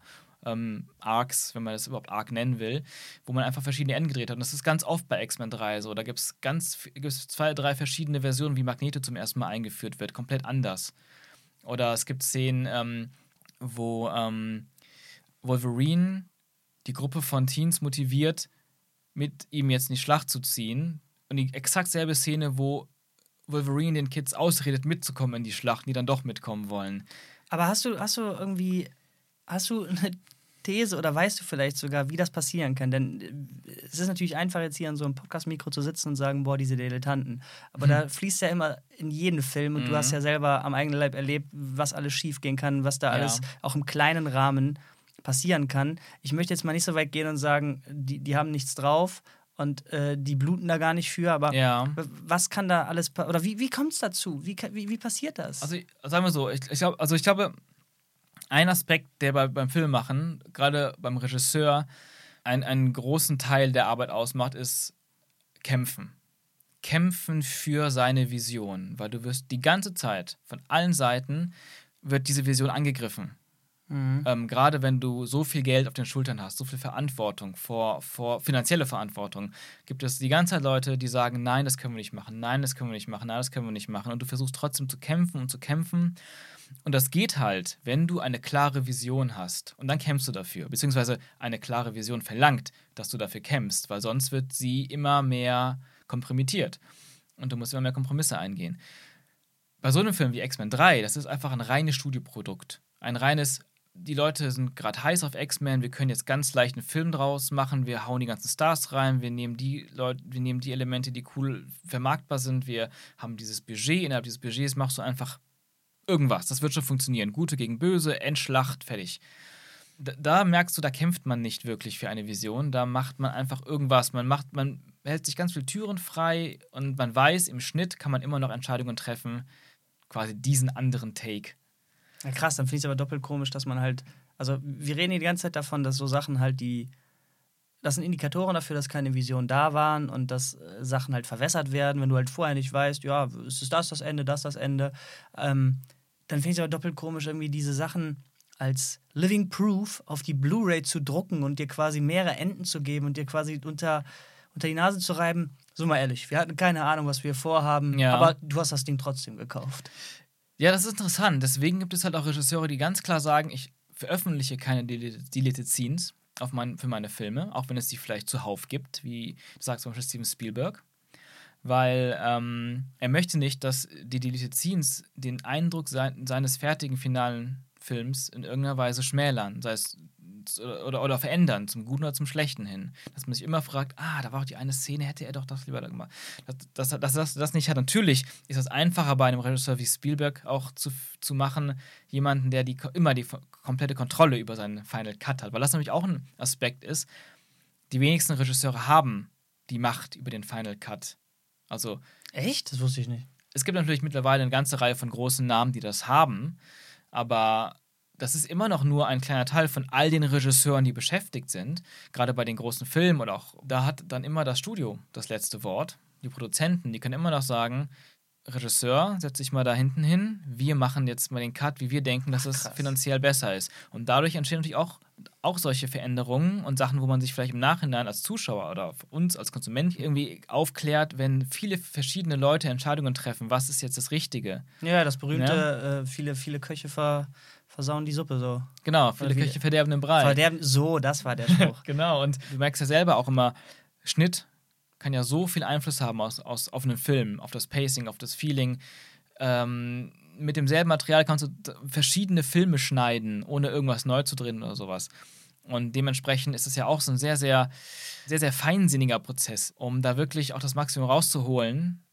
ähm, Arcs, wenn man das überhaupt Arc nennen will, wo man einfach verschiedene Enden gedreht hat. Und das ist ganz oft bei X-Men 3 so. Da gibt es ganz gibt's zwei, drei verschiedene Versionen, wie Magneto zum ersten Mal eingeführt wird, komplett anders. Oder es gibt Szenen, ähm, wo ähm, Wolverine die Gruppe von Teens motiviert, mit ihm jetzt in die Schlacht zu ziehen. Und die exakt selbe Szene, wo Wolverine den Kids ausredet, mitzukommen in die Schlacht, die dann doch mitkommen wollen. Aber hast du, hast du irgendwie, hast du eine These oder weißt du vielleicht sogar, wie das passieren kann? Denn äh, es ist natürlich einfach, jetzt hier an so einem Podcast-Mikro zu sitzen und sagen, boah, diese Dilettanten. Aber da fließt ja immer in jeden Film und du Mhm. hast ja selber am eigenen Leib erlebt, was alles schiefgehen kann, was da Ja. alles auch im kleinen Rahmen passieren kann. Ich möchte jetzt mal nicht so weit gehen und sagen, die, die haben nichts drauf und äh, die bluten da gar nicht für, aber Ja. was kann da alles, oder wie, wie kommt es dazu? Wie, wie, wie passiert das? Also, ich- sagen wir so, ich, ich glaube, also ich glaube, ein Aspekt, der bei, beim Filmmachen, gerade beim Regisseur, ein, einen großen Teil der Arbeit ausmacht, ist Kämpfen. Kämpfen für seine Vision, weil du wirst die ganze Zeit von allen Seiten wird diese Vision angegriffen. Mhm. Ähm, Gerade wenn du so viel Geld auf den Schultern hast, so viel Verantwortung, vor, vor finanzielle Verantwortung, gibt es die ganze Zeit Leute, die sagen, nein, das können wir nicht machen, nein, das können wir nicht machen, nein, das können wir nicht machen. Und du versuchst trotzdem zu kämpfen und zu kämpfen. Und das geht halt, wenn du eine klare Vision hast. Und dann kämpfst du dafür. Beziehungsweise eine klare Vision verlangt, dass du dafür kämpfst, weil sonst wird sie immer mehr kompromittiert. Und du musst immer mehr Kompromisse eingehen. Bei so einem Film wie X-Men 3, das ist einfach ein reines Studioprodukt. Ein reines die Leute sind gerade heiß auf X-Men, wir können jetzt ganz leicht einen Film draus machen, wir hauen die ganzen Stars rein, wir nehmen die Leute, wir nehmen die Elemente, die cool vermarktbar sind, wir haben dieses Budget, innerhalb dieses Budgets machst du einfach irgendwas. Das wird schon funktionieren. Gute gegen Böse, Endschlacht, fertig. Da, da merkst du, da kämpft man nicht wirklich für eine Vision, da macht man einfach irgendwas. Man macht, man hält sich ganz viele Türen frei und man weiß, im Schnitt kann man immer noch Entscheidungen treffen, quasi diesen anderen Take ja, krass, dann finde ich es aber doppelt komisch, dass man halt. Also, wir reden hier die ganze Zeit davon, dass so Sachen halt die. Das sind Indikatoren dafür, dass keine Visionen da waren und dass äh, Sachen halt verwässert werden, wenn du halt vorher nicht weißt, ja, ist das das Ende, das das Ende. Ähm, dann finde ich es aber doppelt komisch, irgendwie diese Sachen als Living Proof auf die Blu-ray zu drucken und dir quasi mehrere Enden zu geben und dir quasi unter, unter die Nase zu reiben. So mal ehrlich, wir hatten keine Ahnung, was wir vorhaben, ja. aber du hast das Ding trotzdem gekauft. Ja, das ist interessant. Deswegen gibt es halt auch Regisseure, die ganz klar sagen, ich veröffentliche keine Deleted Scenes auf mein, für meine Filme, auch wenn es die vielleicht zuhauf gibt, wie du sagst zum Beispiel Steven Spielberg. Weil ähm, er möchte nicht, dass die Deleted Scenes den Eindruck sein, seines fertigen finalen Films in irgendeiner Weise schmälern. Sei es oder, oder verändern, zum Guten oder zum Schlechten hin. Dass man sich immer fragt, ah, da war auch die eine Szene, hätte er doch das lieber gemacht. Dass das, das, das, das nicht hat. Natürlich ist das einfacher bei einem Regisseur wie Spielberg auch zu, zu machen, jemanden, der die, immer die komplette Kontrolle über seinen Final Cut hat. Weil das nämlich auch ein Aspekt ist, die wenigsten Regisseure haben die Macht über den Final Cut. Also. Echt? Das wusste ich nicht. Es gibt natürlich mittlerweile eine ganze Reihe von großen Namen, die das haben, aber das ist immer noch nur ein kleiner Teil von all den Regisseuren, die beschäftigt sind. Gerade bei den großen Filmen oder auch, da hat dann immer das Studio das letzte Wort. Die Produzenten, die können immer noch sagen, Regisseur, setz dich mal da hinten hin, wir machen jetzt mal den Cut, wie wir denken, dass es finanziell besser ist. Und dadurch entstehen natürlich auch, auch solche Veränderungen und Sachen, wo man sich vielleicht im Nachhinein als Zuschauer oder uns als Konsument irgendwie aufklärt, wenn viele verschiedene Leute Entscheidungen treffen, was ist jetzt das Richtige. Ja, das berühmte, ja? Äh, viele, viele Köche ver versauen die Suppe so. Genau, viele Köche verderben den Brei. Verderben, so, das war der Spruch. genau, und du merkst ja selber auch immer, Schnitt kann ja so viel Einfluss haben aus, aus, auf einen Film, auf das Pacing, auf das Feeling. Ähm, mit demselben Material kannst du verschiedene Filme schneiden, ohne irgendwas neu zu drehen oder sowas. Und dementsprechend ist es ja auch so ein sehr, sehr, sehr, sehr feinsinniger Prozess, um da wirklich auch das Maximum rauszuholen.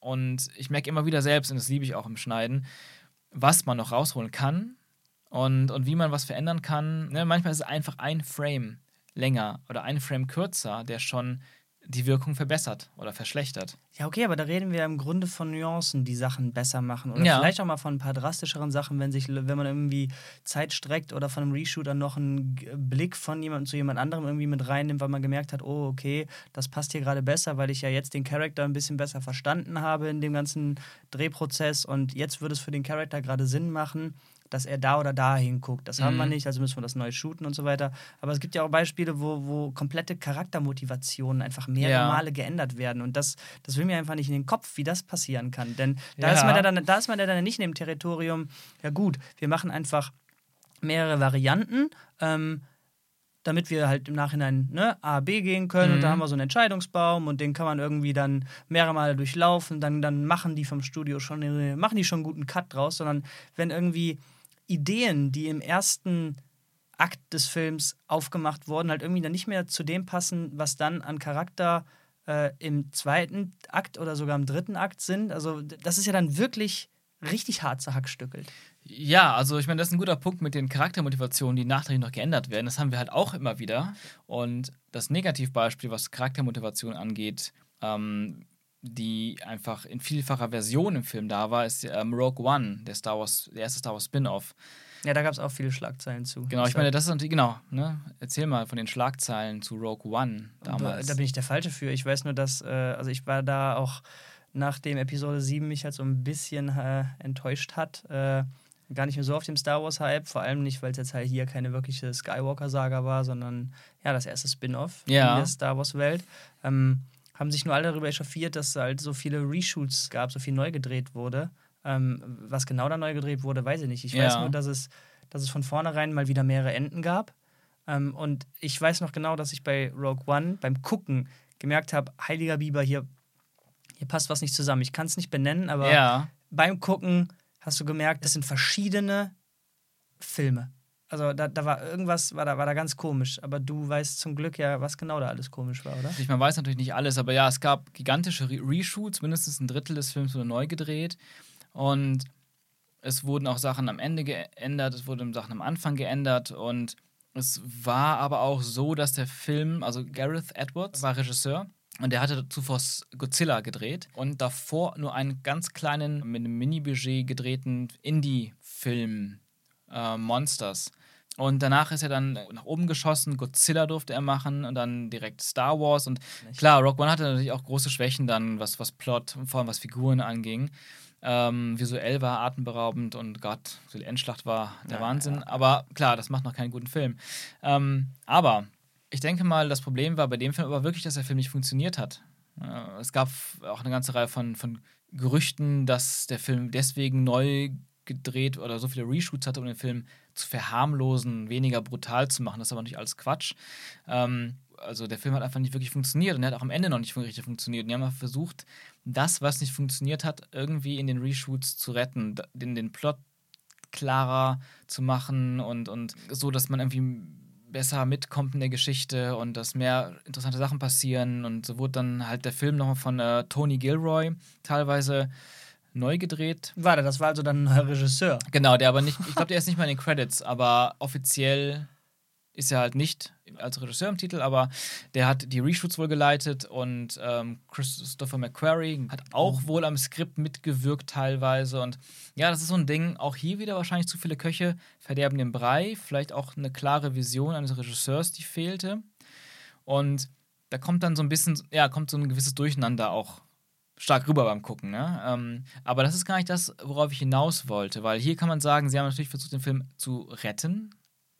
Und ich merke immer wieder selbst, und das liebe ich auch im Schneiden, was man noch rausholen kann und, und wie man was verändern kann. Ne, manchmal ist es einfach ein Frame länger oder ein Frame kürzer, der schon die Wirkung verbessert oder verschlechtert. Ja, okay, aber da reden wir im Grunde von Nuancen, die Sachen besser machen. Oder ja. vielleicht auch mal von ein paar drastischeren Sachen, wenn sich, wenn man irgendwie Zeit streckt oder von einem Reshooter noch einen Blick von jemandem zu jemand anderem irgendwie mit reinnimmt, weil man gemerkt hat, oh, okay, das passt hier gerade besser, weil ich ja jetzt den Charakter ein bisschen besser verstanden habe in dem ganzen Drehprozess und jetzt würde es für den Charakter gerade Sinn machen dass er da oder da hinguckt. Das mhm. haben wir mhm. nicht, also müssen wir das neu shooten und so weiter. Aber es gibt ja auch Beispiele, wo, wo komplette Charaktermotivationen einfach mehrere ja. Male geändert werden. Und das, das will mir einfach nicht in den Kopf, wie das passieren kann. Denn da, ja. ist, man ja dann, da ist man ja dann nicht in dem Territorium, ja gut, wir machen einfach mehrere Varianten. Ähm, damit wir halt im Nachhinein ne, A, B gehen können. Mhm. Und da mhm. haben wir so einen Entscheidungsbaum und den kann man irgendwie dann mehrere Male durchlaufen. Dann, dann machen die vom Studio schon, machen die schon einen guten Cut draus, sondern wenn irgendwie Ideen, die im ersten Akt des Films aufgemacht wurden, halt irgendwie dann nicht mehr zu dem passen, was dann an Charakter äh, im zweiten Akt oder sogar im dritten Akt sind. Also das ist ja dann wirklich richtig hart zerhackstückelt. Ja, also ich meine, das ist ein guter Punkt mit den Charaktermotivationen, die nachträglich noch geändert werden. Das haben wir halt auch immer wieder. Und das Negativbeispiel, was Charaktermotivation angeht, ähm, die einfach in vielfacher Version im Film da war, ist ähm, Rogue One, der Star Wars, der erste Star Wars Spin-off. Ja, da gab es auch viele Schlagzeilen zu. Genau, ich meine, das ist natürlich, genau, ne? Erzähl mal von den Schlagzeilen zu Rogue One damals. Da, da bin ich der Falsche für. Ich weiß nur, dass, äh, also ich war da auch, nachdem Episode 7 mich halt so ein bisschen äh, enttäuscht hat, äh, gar nicht mehr so auf dem Star Wars-Hype, vor allem nicht, weil es jetzt halt hier keine wirkliche Skywalker-Saga war, sondern ja, das erste Spin-off Ja. in der Star Wars-Welt. Ähm, haben sich nur alle darüber echauffiert, dass es halt so viele Reshoots gab, so viel neu gedreht wurde. Ähm, was genau da neu gedreht wurde, weiß ich nicht. Ich weiß Ja. nur, dass es, dass es von vornherein mal wieder mehrere Enden gab. Ähm, und ich weiß noch genau, dass ich bei Rogue One beim Gucken gemerkt habe, heiliger Biber, hier, hier passt was nicht zusammen. Ich kann es nicht benennen, aber Ja. beim Gucken hast du gemerkt, das sind verschiedene Filme. Also da, da war irgendwas, war da, war da ganz komisch. Aber du weißt zum Glück ja, was genau da alles komisch war, oder? Man weiß natürlich nicht alles, aber ja, es gab gigantische Re Reshoots, mindestens ein Drittel des Films wurde neu gedreht. Und es wurden auch Sachen am Ende geändert, es wurden Sachen am Anfang geändert. Und es war aber auch so, dass der Film, also Gareth Edwards war Regisseur. Und der hatte zuvor Godzilla gedreht und davor nur einen ganz kleinen, mit einem Mini-Budget gedrehten Indie-Film äh, Monsters. Und danach ist er dann nach oben geschossen, Godzilla durfte er machen und dann direkt Star Wars. Und klar, Rock One hatte natürlich auch große Schwächen dann, was, was Plot und vor allem was Figuren anging. Ähm, visuell war atemberaubend und Gott, so die Endschlacht war der Ja, Wahnsinn. Aber klar, das macht noch keinen guten Film. Ähm, aber ich denke mal, das Problem war bei dem Film aber wirklich, dass der Film nicht funktioniert hat. Äh, es gab auch eine ganze Reihe von, von Gerüchten, dass der Film deswegen neu gedreht oder so viele Reshoots hatte, um den Film zu verharmlosen, weniger brutal zu machen. Das ist aber nicht alles Quatsch. Ähm, also der Film hat einfach nicht wirklich funktioniert und er hat auch am Ende noch nicht richtig funktioniert. Und die haben versucht, das, was nicht funktioniert hat, irgendwie in den Reshoots zu retten, den, den Plot klarer zu machen und, und so, dass man irgendwie besser mitkommt in der Geschichte und dass mehr interessante Sachen passieren. Und so wurde dann halt der Film nochmal von äh, Tony Gilroy teilweise neu gedreht. Warte, das war also dann ein neuer Regisseur. Genau, der aber nicht, ich glaube, der ist nicht mal in den Credits, aber offiziell ist er halt nicht als Regisseur im Titel, aber der hat die Reshoots wohl geleitet und ähm, Christopher McQuarrie hat auch wohl am Skript mitgewirkt teilweise und ja, das ist so ein Ding, auch hier wieder wahrscheinlich zu viele Köche verderben den Brei, vielleicht auch eine klare Vision eines Regisseurs, die fehlte und da kommt dann so ein bisschen, ja, kommt so ein gewisses Durcheinander auch stark rüber beim Gucken. Ne? Ähm, aber das ist gar nicht das, worauf ich hinaus wollte, weil hier kann man sagen, sie haben natürlich versucht, den Film zu retten,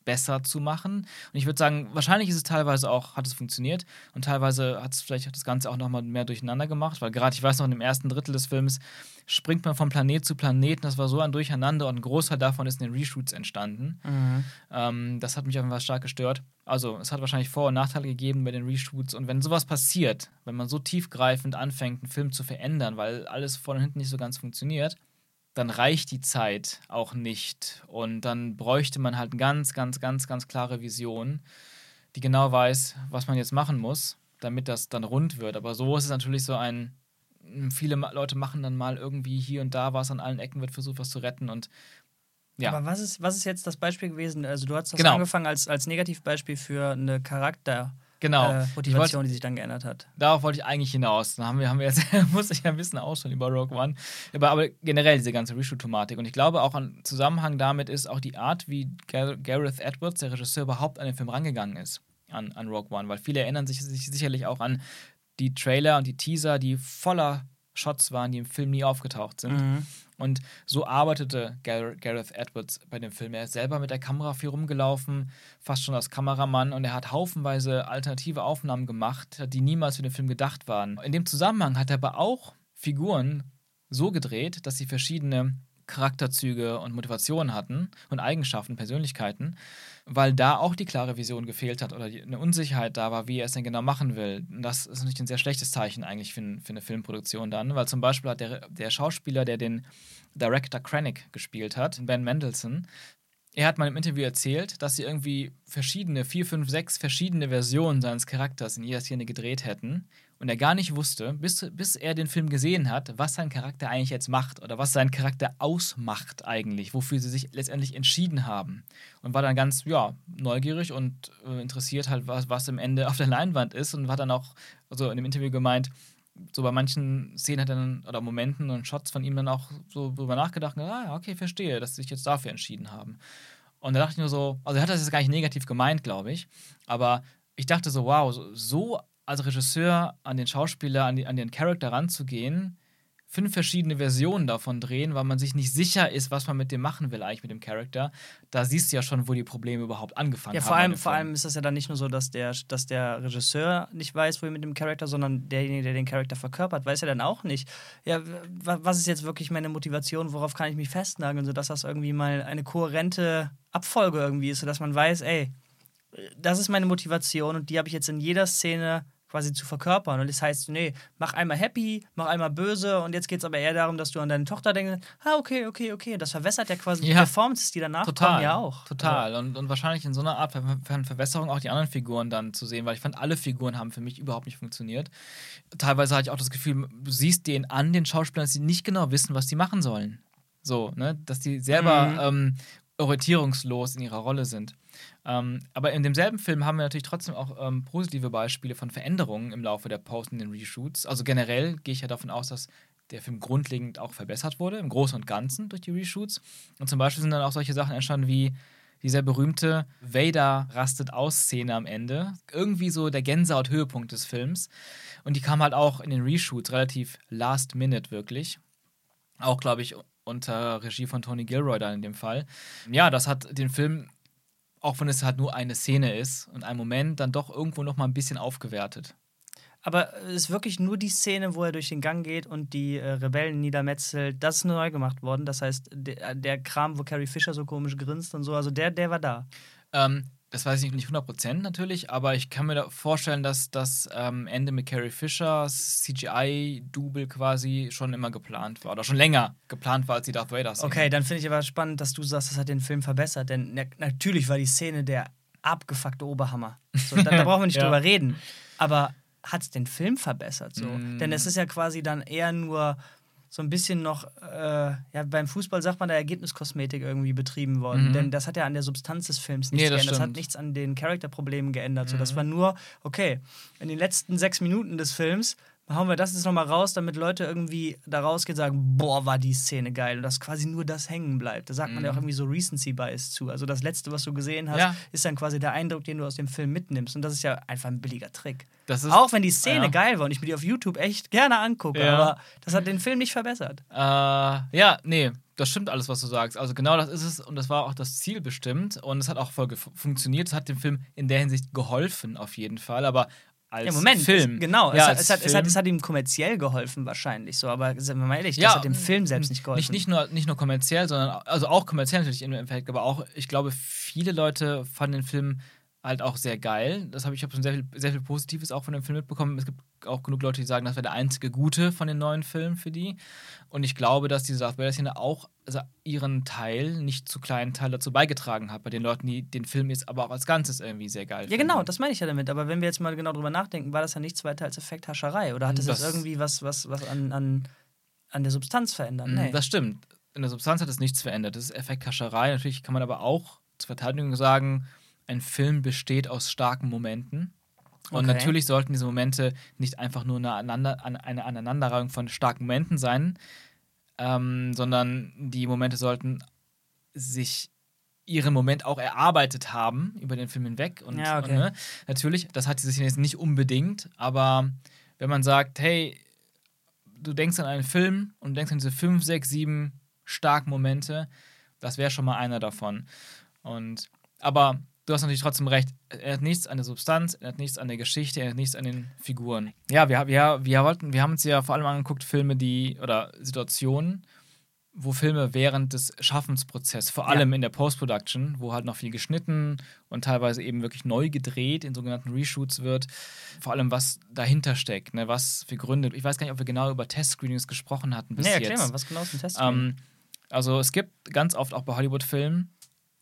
besser zu machen. Und ich würde sagen, wahrscheinlich ist es teilweise auch, hat es funktioniert und teilweise hat es vielleicht das Ganze auch nochmal mehr durcheinander gemacht, weil gerade, ich weiß noch, in dem ersten Drittel des Films springt man von Planet zu Planeten, das war so ein Durcheinander und ein Großteil davon ist in den Reshoots entstanden. Ähm, das hat mich auf jeden Fall stark gestört. Also, es hat wahrscheinlich Vor- und Nachteile gegeben bei den Reshoots. Und wenn sowas passiert, wenn man so tiefgreifend anfängt, einen Film zu verändern, weil alles vorne und hinten nicht so ganz funktioniert, dann reicht die Zeit auch nicht. Und dann bräuchte man halt eine ganz, ganz, ganz, ganz klare Vision, die genau weiß, was man jetzt machen muss, damit das dann rund wird. Aber so ist es natürlich so ein. Viele Leute machen dann mal irgendwie hier und da was an allen Ecken, wird versucht, was zu retten. Und ja. Aber was ist, was ist jetzt das Beispiel gewesen? Also, du hast das Genau. angefangen als, als Negativbeispiel für eine Charakter. Genau. Äh, Motivation, die sich dann geändert hat. Darauf wollte ich eigentlich hinaus. Dann haben wir, haben wir jetzt, muss ich ja ein bisschen ausholen über Rogue One. Aber, aber generell diese ganze Reshoot-Thematik. Und ich glaube, auch ein Zusammenhang damit ist auch die Art, wie Gar Gareth Edwards, der Regisseur, überhaupt an den Film rangegangen ist, an, an Rogue One. Weil viele erinnern sich, sich sicherlich auch an die Trailer und die Teaser, die voller Shots waren, die im Film nie aufgetaucht sind. Mhm. Und so arbeitete Gar Gareth Edwards bei dem Film. Er ist selber mit der Kamera viel rumgelaufen, fast schon als Kameramann, und er hat haufenweise alternative Aufnahmen gemacht, die niemals für den Film gedacht waren. In dem Zusammenhang hat er aber auch Figuren so gedreht, dass sie verschiedene Charakterzüge und Motivationen hatten und Eigenschaften, Persönlichkeiten, weil da auch die klare Vision gefehlt hat oder die, eine Unsicherheit da war, wie er es denn genau machen will. Und das ist natürlich ein sehr schlechtes Zeichen eigentlich für, für eine Filmproduktion dann, weil zum Beispiel hat der, der Schauspieler, der den Director Krennic gespielt hat, Ben Mendelssohn, er hat mal im Interview erzählt, dass sie irgendwie verschiedene, vier, fünf, sechs verschiedene Versionen seines Charakters in jeder Szene gedreht hätten und er gar nicht wusste, bis, bis er den Film gesehen hat, was sein Charakter eigentlich jetzt macht oder was sein Charakter ausmacht eigentlich, wofür sie sich letztendlich entschieden haben. Und war dann ganz, ja, neugierig und äh, interessiert halt, was, was im Ende auf der Leinwand ist und war dann auch, also in dem Interview gemeint, so bei manchen Szenen hat er dann, oder Momenten und Shots von ihm dann auch so drüber nachgedacht, und ah, okay, verstehe, dass sie sich jetzt dafür entschieden haben. Und da dachte ich nur so, also er hat das jetzt gar nicht negativ gemeint, glaube ich, aber ich dachte so, wow, so als Regisseur an den Schauspieler, an, die, an den Charakter ranzugehen, fünf verschiedene Versionen davon drehen, weil man sich nicht sicher ist, was man mit dem machen will, eigentlich mit dem Charakter. Da siehst du ja schon, wo die Probleme überhaupt angefangen ja, haben. vor allem, vor allem ist das ja dann nicht nur so, dass der, dass der Regisseur nicht weiß, wohin mit dem Charakter, sondern derjenige, der den Charakter verkörpert, weiß ja dann auch nicht. Ja, wa- was ist jetzt wirklich meine Motivation, worauf kann ich mich festnageln, sodass das irgendwie mal eine kohärente Abfolge irgendwie ist, sodass man weiß, ey, das ist meine Motivation und die habe ich jetzt in jeder Szene quasi zu verkörpern. Und das heißt, nee, mach einmal happy, mach einmal böse und jetzt geht es aber eher darum, dass du an deine Tochter denkst, ah, okay, okay, okay. Das verwässert ja quasi die Ja. Performances, die danach Total, kommen, ja auch. Total. Und, und wahrscheinlich in so einer Art Ver Verwässerung auch die anderen Figuren dann zu sehen, weil ich fand, alle Figuren haben für mich überhaupt nicht funktioniert. Teilweise hatte ich auch das Gefühl, du siehst denen an, den Schauspielern, dass sie nicht genau wissen, was die machen sollen. So, ne? Dass die selber Mhm. ähm, orientierungslos in ihrer Rolle sind. Ähm, aber in demselben Film haben wir natürlich trotzdem auch ähm, positive Beispiele von Veränderungen im Laufe der Post- und den Reshoots. Also generell gehe ich ja davon aus, dass der Film grundlegend auch verbessert wurde, im Großen und Ganzen durch die Reshoots. Und zum Beispiel sind dann auch solche Sachen entstanden wie die sehr berühmte Vader rastet aus Szene am Ende. Irgendwie so der Gänsehaut-Höhepunkt des Films. Und die kam halt auch in den Reshoots relativ last minute wirklich. Auch, glaube ich, unter Regie von Tony Gilroy dann in dem Fall. Ja, das hat den Film, auch wenn es halt nur eine Szene ist und ein Moment, dann doch irgendwo noch mal ein bisschen aufgewertet. Aber es ist wirklich nur die Szene, wo er durch den Gang geht und die äh, Rebellen niedermetzelt. Das ist nur neu gemacht worden. Das heißt, der, der Kram, wo Carrie Fisher so komisch grinst und so, also der, der war da. Ähm, das weiß ich nicht 100% natürlich, aber ich kann mir vorstellen, dass das ähm, Ende mit Carrie Fisher, CGI-Double quasi schon immer geplant war. Oder schon länger geplant war als die Darth Vader-Szene. Okay, dann finde ich aber spannend, dass du sagst, das hat den Film verbessert. Denn na natürlich war die Szene der abgefuckte Oberhammer. So, da, da brauchen wir nicht Ja. drüber reden. Aber hat es den Film verbessert? So? Mm. Denn es ist ja quasi dann eher nur so ein bisschen noch, äh, ja, beim Fußball sagt man, da Ergebniskosmetik irgendwie betrieben worden. Mhm. Denn das hat ja an der Substanz des Films Nee, nichts das geändert. Das hat stimmt. nichts an den Charakterproblemen geändert. So, das Mhm. war nur, okay, in den letzten sechs Minuten des Films hauen wir das jetzt nochmal raus, damit Leute irgendwie da rausgehen und sagen, boah, war die Szene geil. Und dass quasi nur das hängen bleibt. Da sagt man ja auch Mhm. irgendwie so Recency-Bias zu. Also das Letzte, was du gesehen hast, Ja. ist dann quasi der Eindruck, den du aus dem Film mitnimmst. Und das ist ja einfach ein billiger Trick. Auch wenn die Szene ja. geil war und ich mir die auf YouTube echt gerne angucke, Ja. aber das hat den Film nicht verbessert. Äh, ja, nee, das stimmt alles, was du sagst. Also genau das ist es und das war auch das Ziel bestimmt und es hat auch voll funktioniert. Es hat dem Film in der Hinsicht geholfen, auf jeden Fall. Aber als Ja, Moment, Film. Es, genau. ja, es, es, hat, es, Film- hat, es hat ihm kommerziell geholfen, wahrscheinlich so. Aber sind wir mal ehrlich, Ja, das hat dem Film selbst nicht geholfen. Nicht, nicht, nur, nicht nur kommerziell, sondern also auch kommerziell natürlich im Endeffekt, aber auch, ich glaube, viele Leute fanden den Film halt auch sehr geil. Das habe ich habe schon sehr viel, sehr viel Positives auch von dem Film mitbekommen. Es gibt auch genug Leute, die sagen, das wäre der einzige gute von den neuen Filmen für die. Und ich glaube, dass diese Darth Vader-Szene auch also ihren Teil, nicht zu kleinen Teil dazu beigetragen hat, bei den Leuten, die den Film jetzt aber auch als Ganzes irgendwie sehr geil Ja, finden. genau, das meine ich ja damit. Aber wenn wir jetzt mal genau drüber nachdenken, war das ja nichts weiter als Effekthascherei? Oder hat es Das- jetzt irgendwie was, was, was an, an, an der Substanz verändert? Nee. Mm, Das stimmt. In der Substanz hat es nichts verändert. Das ist Effekthascherei. Natürlich kann man aber auch zur Verteidigung sagen, ein Film besteht aus starken Momenten. Und Okay. natürlich sollten diese Momente nicht einfach nur eine, Aneinander, an- eine Aneinanderreihung von starken Momenten sein, ähm, sondern die Momente sollten sich ihren Moment auch erarbeitet haben über den Film hinweg. Und, Ja, okay. und ne, natürlich, das hat diese Szene jetzt nicht unbedingt, aber wenn man sagt, hey, du denkst an einen Film und denkst an diese fünf, sechs, sieben starken Momente, das wäre schon mal einer davon. Und aber du hast natürlich trotzdem recht, er hat nichts an der Substanz, er hat nichts an der Geschichte, er hat nichts an den Figuren. Ja, wir, wir, wir, wollten, wir haben uns ja vor allem angeguckt, Filme, die oder Situationen, wo Filme während des Schaffensprozesses, vor Ja. allem in der Post-Production, wo halt noch viel geschnitten und teilweise eben wirklich neu gedreht in sogenannten Reshoots wird, vor allem was dahinter steckt, ne, was für Gründe. Ich weiß gar nicht, ob wir genau über Test-Screenings gesprochen hatten bis nee, jetzt. erklär mal, was genau ist ein Test? Ähm, also es gibt ganz oft auch bei Hollywood-Filmen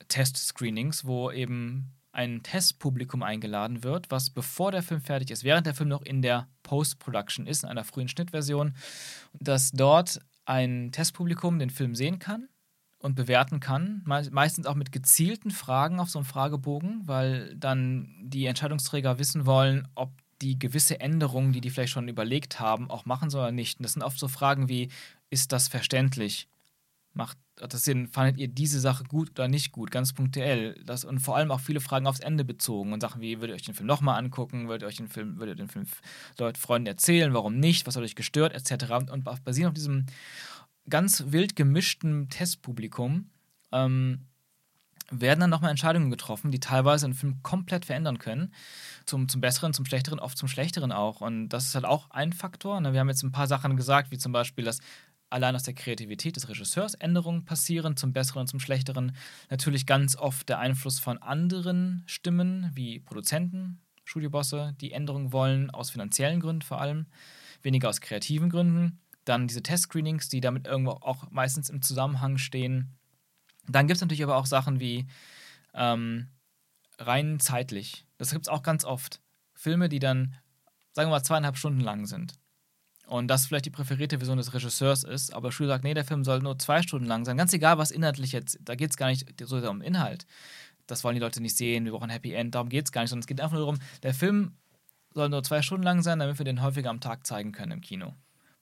Test-Screenings, wo eben ein Testpublikum eingeladen wird, was bevor der Film fertig ist, während der Film noch in der Post-Production ist, in einer frühen Schnittversion, dass dort ein Testpublikum den Film sehen kann und bewerten kann, me meistens auch mit gezielten Fragen auf so einem Fragebogen, weil dann die Entscheidungsträger wissen wollen, ob die gewisse Änderungen, die die vielleicht schon überlegt haben, auch machen sollen oder nicht. Und das sind oft so Fragen wie, ist das verständlich? Macht das Sinn, fandet ihr diese Sache gut oder nicht gut, ganz punktuell. Das, und vor allem auch viele Fragen aufs Ende bezogen und Sachen wie, würdet ihr euch den Film nochmal angucken, würdet ihr euch den Film, würdet ihr den Film Leuten, Freunden erzählen, warum nicht, was hat euch gestört, etc. Und basierend auf diesem ganz wild gemischten Testpublikum ähm, werden dann nochmal Entscheidungen getroffen, die teilweise einen Film komplett verändern können. Zum, zum Besseren, zum Schlechteren, oft zum Schlechteren auch. Und das ist halt auch ein Faktor. Ne? Wir haben jetzt ein paar Sachen gesagt, wie zum Beispiel, dass allein aus der Kreativität des Regisseurs Änderungen passieren, zum Besseren und zum Schlechteren. Natürlich ganz oft der Einfluss von anderen Stimmen, wie Produzenten, Studiobosse, die Änderungen wollen, aus finanziellen Gründen vor allem, weniger aus kreativen Gründen. Dann diese Test-Screenings, die damit irgendwo auch meistens im Zusammenhang stehen. Dann gibt es natürlich aber auch Sachen wie ähm, rein zeitlich. Das gibt es auch ganz oft. Filme, die dann, sagen wir mal, zweieinhalb Stunden lang sind. Und das vielleicht die präferierte Version des Regisseurs ist, aber Studio sagt, nee, der Film soll nur zwei Stunden lang sein. Ganz egal, was inhaltlich jetzt, da geht es gar nicht so sehr um Inhalt. Das wollen die Leute nicht sehen, wir brauchen ein Happy End, darum geht es gar nicht, sondern es geht einfach nur darum, der Film soll nur zwei Stunden lang sein, damit wir den häufiger am Tag zeigen können im Kino.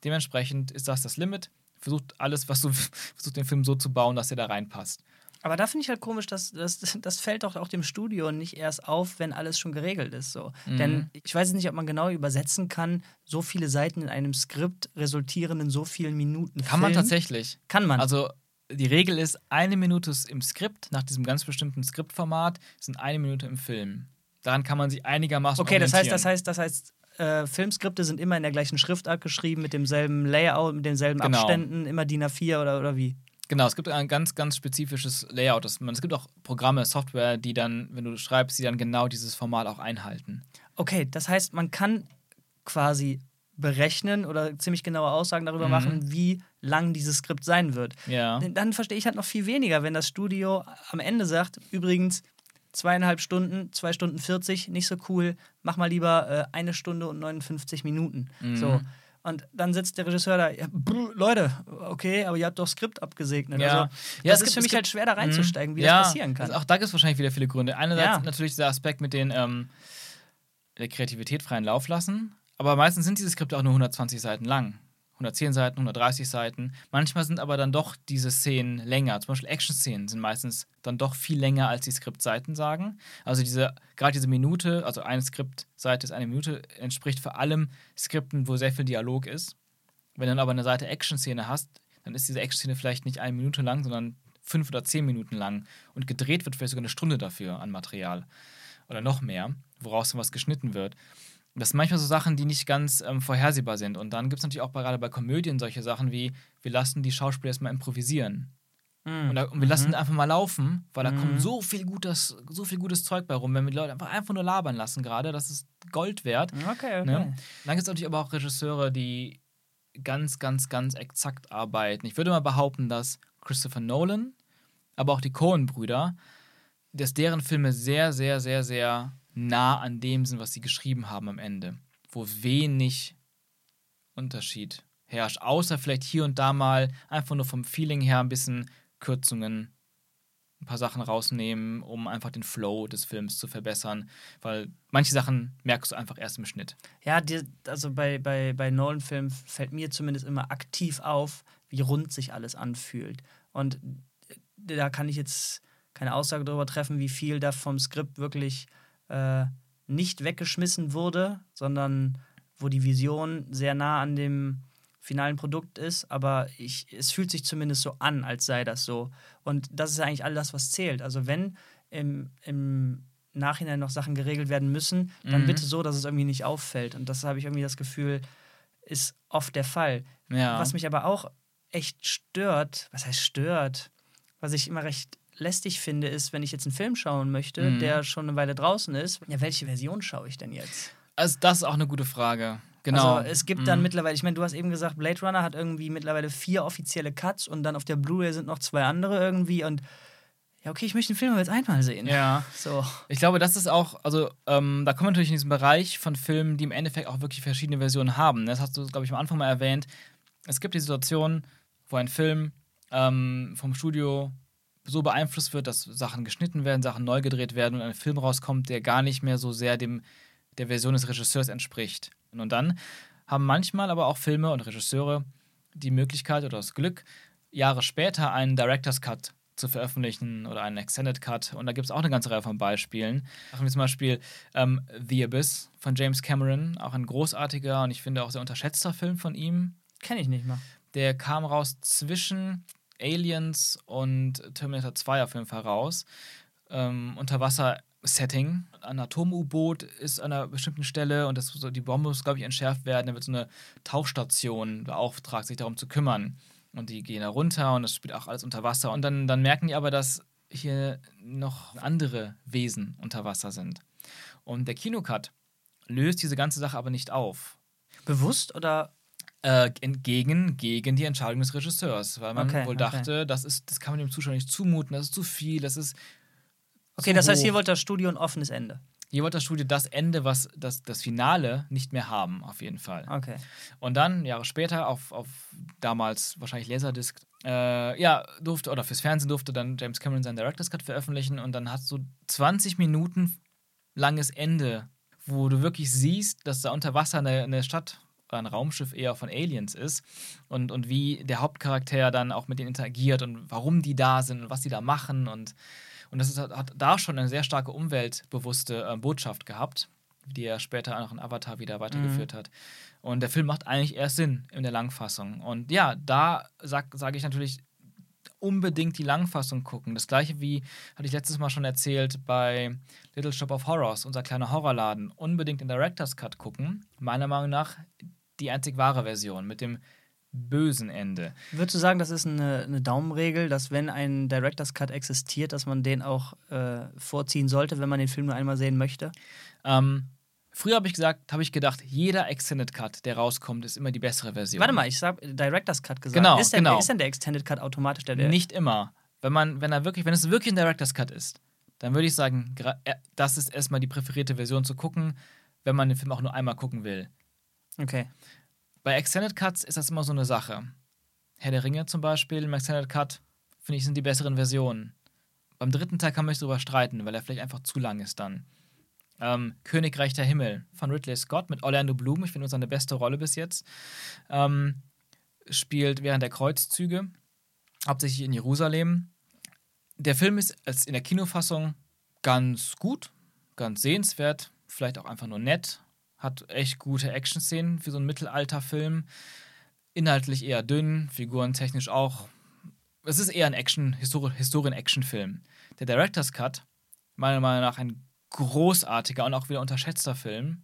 Dementsprechend ist das das Limit. Versucht alles, was du versucht, den Film so zu bauen, dass er da reinpasst. Aber da finde ich halt komisch, dass das, das fällt doch auch dem Studio nicht erst auf, wenn alles schon geregelt ist. So. Mhm. Denn ich weiß nicht, ob man genau übersetzen kann, so viele Seiten in einem Skript resultieren in so vielen Minuten. Kann Film. man tatsächlich. Kann man. Also die Regel ist, eine Minute im Skript, nach diesem ganz bestimmten Skriptformat, sind eine Minute im Film. Daran kann man sich einigermaßen Okay, das heißt, das heißt, das heißt, äh, Filmskripte sind immer in der gleichen Schriftart geschrieben, mit demselben Layout, mit denselben genau. Abständen, immer DIN A4 oder, oder wie? Genau, es gibt ein ganz, ganz spezifisches Layout. Es gibt auch Programme, Software, die dann, wenn du schreibst, die dann genau dieses Format auch einhalten. Okay, das heißt, man kann quasi berechnen oder ziemlich genaue Aussagen darüber mhm. machen, wie lang dieses Skript sein wird. Ja. Dann verstehe ich halt noch viel weniger, wenn das Studio am Ende sagt, übrigens, zweieinhalb Stunden, zwei Stunden 40, nicht so cool, mach mal lieber äh, eine Stunde und 59 Minuten. Mhm. So. Und dann sitzt der Regisseur da, ja, brr, Leute, okay, aber ihr habt doch Skript abgesegnet. Ja. Also, ja, das ist gibt, für mich halt schwer da reinzusteigen, wie ja, das passieren kann. Also auch da gibt es wahrscheinlich wieder viele Gründe. Einerseits ja. natürlich der Aspekt mit den ähm, der Kreativität freien Lauf lassen, aber meistens sind diese Skripte auch nur 120 Seiten lang. 110 Seiten, 130 Seiten. Manchmal sind aber dann doch diese Szenen länger. Zum Beispiel Action-Szenen sind meistens dann doch viel länger, als die Skriptseiten sagen. Also diese, gerade diese Minute, also eine Skriptseite ist eine Minute, entspricht vor allem Skripten, wo sehr viel Dialog ist. Wenn du dann aber eine Seite Action-Szene hast, dann ist diese Action-Szene vielleicht nicht eine Minute lang, sondern fünf oder zehn Minuten lang. Und gedreht wird vielleicht sogar eine Stunde dafür an Material. Oder noch mehr, woraus dann was geschnitten wird. Das sind manchmal so Sachen, die nicht ganz ähm, vorhersehbar sind. Und dann gibt es natürlich auch gerade bei Komödien solche Sachen wie, wir lassen die Schauspieler erstmal improvisieren. Mhm. Und, da, und, wir lassen mhm. einfach mal laufen, weil da mhm. kommt so viel, gutes, so viel gutes Zeug bei rum. Wenn wir die Leute einfach, einfach nur labern lassen gerade, das ist Gold wert. Okay, okay. Ne? Dann gibt es natürlich aber auch Regisseure, die ganz, ganz, ganz exakt arbeiten. Ich würde mal behaupten, dass Christopher Nolan, aber auch die Coen-Brüder, dass deren Filme sehr, sehr, sehr, sehr nah an dem sind, was sie geschrieben haben am Ende, wo wenig Unterschied herrscht, außer vielleicht hier und da mal einfach nur vom Feeling her ein bisschen Kürzungen, ein paar Sachen rausnehmen, um einfach den Flow des Films zu verbessern, weil manche Sachen merkst du einfach erst im Schnitt. Ja, die, also bei, bei, bei Nolan-Filmen fällt mir zumindest immer aktiv auf, wie rund sich alles anfühlt. Und da kann ich jetzt keine Aussage darüber treffen, wie viel da vom Skript wirklich äh, nicht weggeschmissen wurde, sondern wo die Vision sehr nah an dem finalen Produkt ist, aber ich, es fühlt sich zumindest so an, als sei das so. Und das ist eigentlich all das, was zählt. Also wenn im, im Nachhinein noch Sachen geregelt werden müssen, dann mhm. bitte so, dass es irgendwie nicht auffällt. Und das habe ich irgendwie das Gefühl, ist oft der Fall. Ja. Was mich aber auch echt stört, was heißt stört, was ich immer recht lästig finde, ist, wenn ich jetzt einen Film schauen möchte, mhm. der schon eine Weile draußen ist, ja, welche Version schaue ich denn jetzt? Also, das ist auch eine gute Frage. Genau. Also, es gibt dann mhm. mittlerweile, ich meine, du hast eben gesagt, Blade Runner hat irgendwie mittlerweile vier offizielle Cuts und dann auf der Blu-ray sind noch zwei andere irgendwie und ja, okay, ich möchte den Film aber jetzt einmal sehen. Ja. So. Ich glaube, das ist auch, also ähm, da kommen wir natürlich in diesen Bereich von Filmen, die im Endeffekt auch wirklich verschiedene Versionen haben. Das hast du, glaube ich, am Anfang mal erwähnt. Es gibt die Situation, wo ein Film ähm, vom Studio so beeinflusst wird, dass Sachen geschnitten werden, Sachen neu gedreht werden und ein Film rauskommt, der gar nicht mehr so sehr dem, der Version des Regisseurs entspricht. Und dann haben manchmal aber auch Filme und Regisseure die Möglichkeit oder das Glück, Jahre später einen Director's Cut zu veröffentlichen oder einen Extended Cut. Und da gibt es auch eine ganze Reihe von Beispielen. Machen wir zum Beispiel ähm, The Abyss von James Cameron, auch ein großartiger und ich finde auch sehr unterschätzter Film von ihm. Kenne ich nicht mal. Der kam raus zwischen Aliens und Terminator 2 auf jeden Fall raus. Ähm, Unterwasser-Setting. Ein Atom-U-Boot ist an einer bestimmten Stelle und das, die Bombe muss, glaube ich, entschärft werden. Da wird so eine Tauchstation beauftragt, sich darum zu kümmern. Und die gehen da runter und das spielt auch alles unter Wasser. Und dann, dann merken die aber, dass hier noch andere Wesen unter Wasser sind. Und der Kinocut löst diese ganze Sache aber nicht auf. Bewusst oder? Äh, entgegen gegen die Entscheidung des Regisseurs, weil man Okay, wohl okay. dachte, das, ist, das kann man dem Zuschauer nicht zumuten, das ist zu viel, das ist. Okay, das heißt, hier hoch. wollte das Studio ein offenes Ende. Hier wollte das Studio das Ende, was das, das Finale nicht mehr haben, auf jeden Fall. Okay. Und dann, Jahre später, auf, auf damals wahrscheinlich Laserdisc, äh, ja, durfte, oder fürs Fernsehen durfte dann James Cameron seinen Director's Cut veröffentlichen und dann hast du 20 Minuten langes Ende, wo du wirklich siehst, dass da unter Wasser eine, eine Stadt oder ein Raumschiff eher von Aliens ist und, und wie der Hauptcharakter dann auch mit denen interagiert und warum die da sind und was die da machen und, und das ist, hat da schon eine sehr starke umweltbewusste äh, Botschaft gehabt, die er später auch in Avatar wieder weitergeführt hat. Und der Film macht eigentlich erst Sinn in der Langfassung. Und ja, da sage sag ich natürlich unbedingt die Langfassung gucken. Das gleiche wie, hatte ich letztes Mal schon erzählt, bei Little Shop of Horrors, unser kleiner Horrorladen. Unbedingt den Director's Cut gucken. Meiner Meinung nach die einzig wahre Version mit dem bösen Ende. Würdest du sagen, das ist eine, eine Daumenregel, dass wenn ein Director's Cut existiert, dass man den auch äh, vorziehen sollte, wenn man den Film nur einmal sehen möchte? Ähm, früher habe ich gesagt, habe ich gedacht, jeder Extended Cut, der rauskommt, ist immer die bessere Version. Warte mal, ich habe Director's Cut gesagt. Genau, ist, denn, genau. ist denn der Extended Cut automatisch der, der Nicht immer. Wenn man, wenn er wirklich, wenn es wirklich ein Director's Cut ist, dann würde ich sagen, äh, das ist erstmal die präferierte Version zu gucken, wenn man den Film auch nur einmal gucken will. Okay. Bei Extended Cuts ist das immer so eine Sache. Herr der Ringe zum Beispiel, im Extended Cut, finde ich, sind die besseren Versionen. Beim dritten Teil kann man sich darüber streiten, weil er vielleicht einfach zu lang ist dann. Ähm, Königreich der Himmel von Ridley Scott mit Orlando Bloom, ich finde, seine beste Rolle bis jetzt. Ähm, spielt während der Kreuzzüge, hauptsächlich in Jerusalem. Der Film ist als in der Kinofassung ganz gut, ganz sehenswert, vielleicht auch einfach nur nett, hat echt gute Action-Szenen für so einen Mittelalterfilm. Inhaltlich eher dünn, figurentechnisch auch. Es ist eher ein Action, Histori- Historien-Action-Film. Der Director's Cut, meiner Meinung nach ein großartiger und auch wieder unterschätzter Film.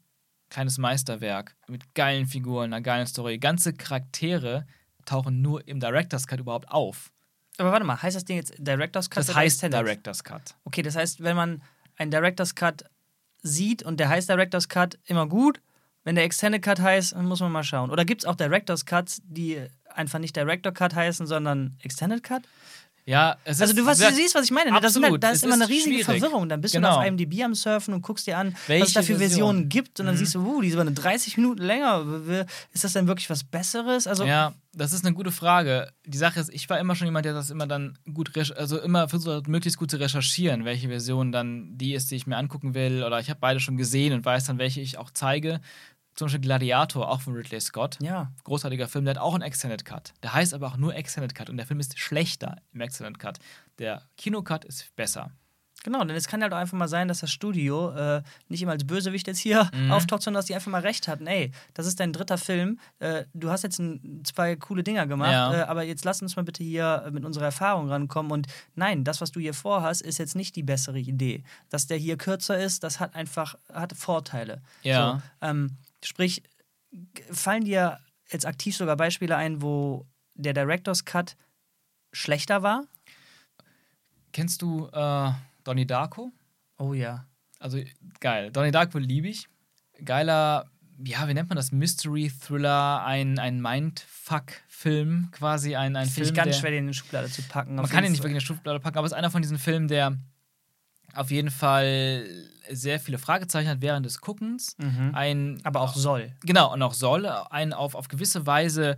Kleines Meisterwerk mit geilen Figuren, einer geilen Story. Ganze Charaktere tauchen nur im Director's Cut überhaupt auf. Aber warte mal, heißt das Ding jetzt Director's Cut? Das heißt? Director's Cut. Okay, das heißt, wenn man einen Director's Cut sieht und der heißt Director's Cut, immer gut. Wenn der Extended Cut heißt, muss man mal schauen. Oder gibt es auch Director's Cuts, die einfach nicht Director Cut heißen, sondern Extended Cut? Ja, es Also ist, du, was, du siehst, was ich meine. ne? Das sind absolut. halt, da ist Es immer eine ist riesige schwierig. Verwirrung. Dann bist du Genau. da auf IMDb am Surfen und guckst dir an, was es Welche da für Version? Versionen gibt. Und dann Mhm. siehst du, uh, die ist aber eine 30 Minuten länger. Ist das denn wirklich was Besseres? Also, Ja, das ist eine gute Frage. Die Sache ist, ich war immer schon jemand, der das immer dann gut, also immer versucht, möglichst gut zu recherchieren, welche Version dann die ist, die ich mir angucken will. Oder ich habe beide schon gesehen und weiß dann, welche ich auch zeige. Zum Beispiel Gladiator, auch von Ridley Scott. ja. Großartiger Film, der hat auch einen Extended Cut. Der heißt aber auch nur Extended Cut und der Film ist schlechter im Extended Cut. Der Kinocut ist besser. Genau, denn es kann halt auch einfach mal sein, dass das Studio äh, nicht immer als Bösewicht jetzt hier Mhm. auftaucht, sondern dass die einfach mal recht hatten. Ey, das ist dein dritter Film. Äh, du hast jetzt ein, zwei coole Dinger gemacht, Ja. äh, aber jetzt lass uns mal bitte hier äh, mit unserer Erfahrung rankommen. Und nein, das, was du hier vorhast, ist jetzt nicht die bessere Idee. Dass der hier kürzer ist, das hat einfach hat Vorteile. Ja. So, ähm, sprich, fallen dir jetzt aktiv sogar Beispiele ein, wo der Director's Cut schlechter war? Kennst du äh, Donnie Darko? Oh ja. Also geil. Donnie Darko liebe ich. Geiler, ja, wie nennt man das? Mystery Thriller, ein, ein Mindfuck-Film, quasi ein, ein Finde Film. ich ganz der, schwer, den in die Schublade zu packen. Man kann ihn nicht wirklich in eine Schublade packen, aber es ist einer von diesen Filmen, der auf jeden Fall sehr viele Fragezeichen hat während des Guckens. Mhm. Ein, Aber auch soll. Genau, und auch soll einen auf, auf gewisse Weise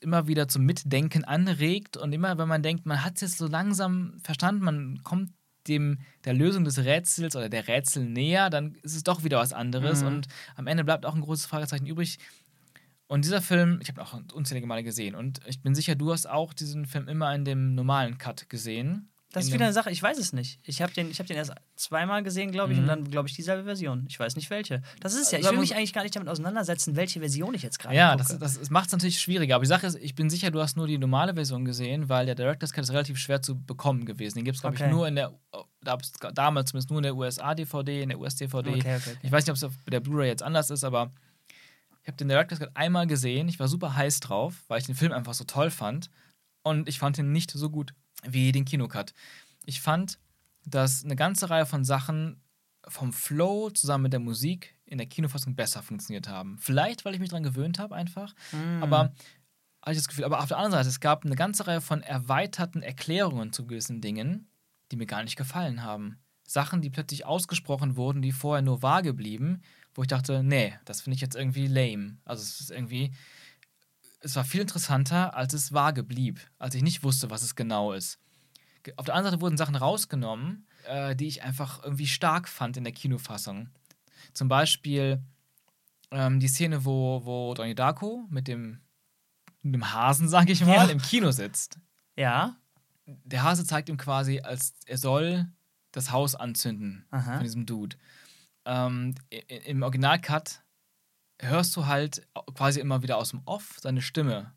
immer wieder zum Mitdenken anregt. Und immer, wenn man denkt, man hat es jetzt so langsam verstanden, man kommt dem der Lösung des Rätsels oder der Rätsel näher, dann ist es doch wieder was anderes. Mhm. Und am Ende bleibt auch ein großes Fragezeichen übrig. Und dieser Film, ich habe ihn auch unzählige Male gesehen. Und ich bin sicher, du hast auch diesen Film immer in dem normalen Cut gesehen. Das ist wieder eine Sache, ich weiß es nicht. Ich habe den, ich hab den erst zweimal gesehen, glaube ich, Mhm. und dann, glaube ich, dieselbe Version. Ich weiß nicht welche. Das ist ja, ich Also, will mich eigentlich gar nicht damit auseinandersetzen, welche Version ich jetzt gerade Ja, gucke. das, das macht es natürlich schwieriger. Aber die Sache ist, ich bin sicher, du hast nur die normale Version gesehen, weil der Director's Cut ist relativ schwer zu bekommen gewesen. Den gibt es, glaube Okay. ich, nur in der, da- damals zumindest nur in der USA-DVD, in der US-DVD. Okay, okay. Ich weiß nicht, ob es auf der Blu-ray jetzt anders ist, aber ich habe den Director's Cut einmal gesehen. Ich war super heiß drauf, weil ich den Film einfach so toll fand. Und ich fand ihn nicht so gut wie den Kinocut. Ich fand, dass eine ganze Reihe von Sachen vom Flow zusammen mit der Musik in der Kinofassung besser funktioniert haben. Vielleicht, weil ich mich daran gewöhnt habe, einfach. Mm. Aber habe ich das Gefühl, aber auf der anderen Seite, es gab eine ganze Reihe von erweiterten Erklärungen zu gewissen Dingen, die mir gar nicht gefallen haben. Sachen, die plötzlich ausgesprochen wurden, die vorher nur vage blieben, wo ich dachte, nee, das finde ich jetzt irgendwie lame. Also es ist irgendwie, es war viel interessanter, als es vage blieb, als ich nicht wusste, was es genau ist. Auf der anderen Seite wurden Sachen rausgenommen, äh, die ich einfach irgendwie stark fand in der Kinofassung. Zum Beispiel ähm, die Szene, wo, wo Donnie Darko mit dem, mit dem Hasen, sag ich mal, Ja. im Kino sitzt. ja, Der Hase zeigt ihm quasi, als er soll das Haus anzünden Aha. von diesem Dude. Ähm, Im Originalcut hörst du halt quasi immer wieder aus dem Off seine Stimme.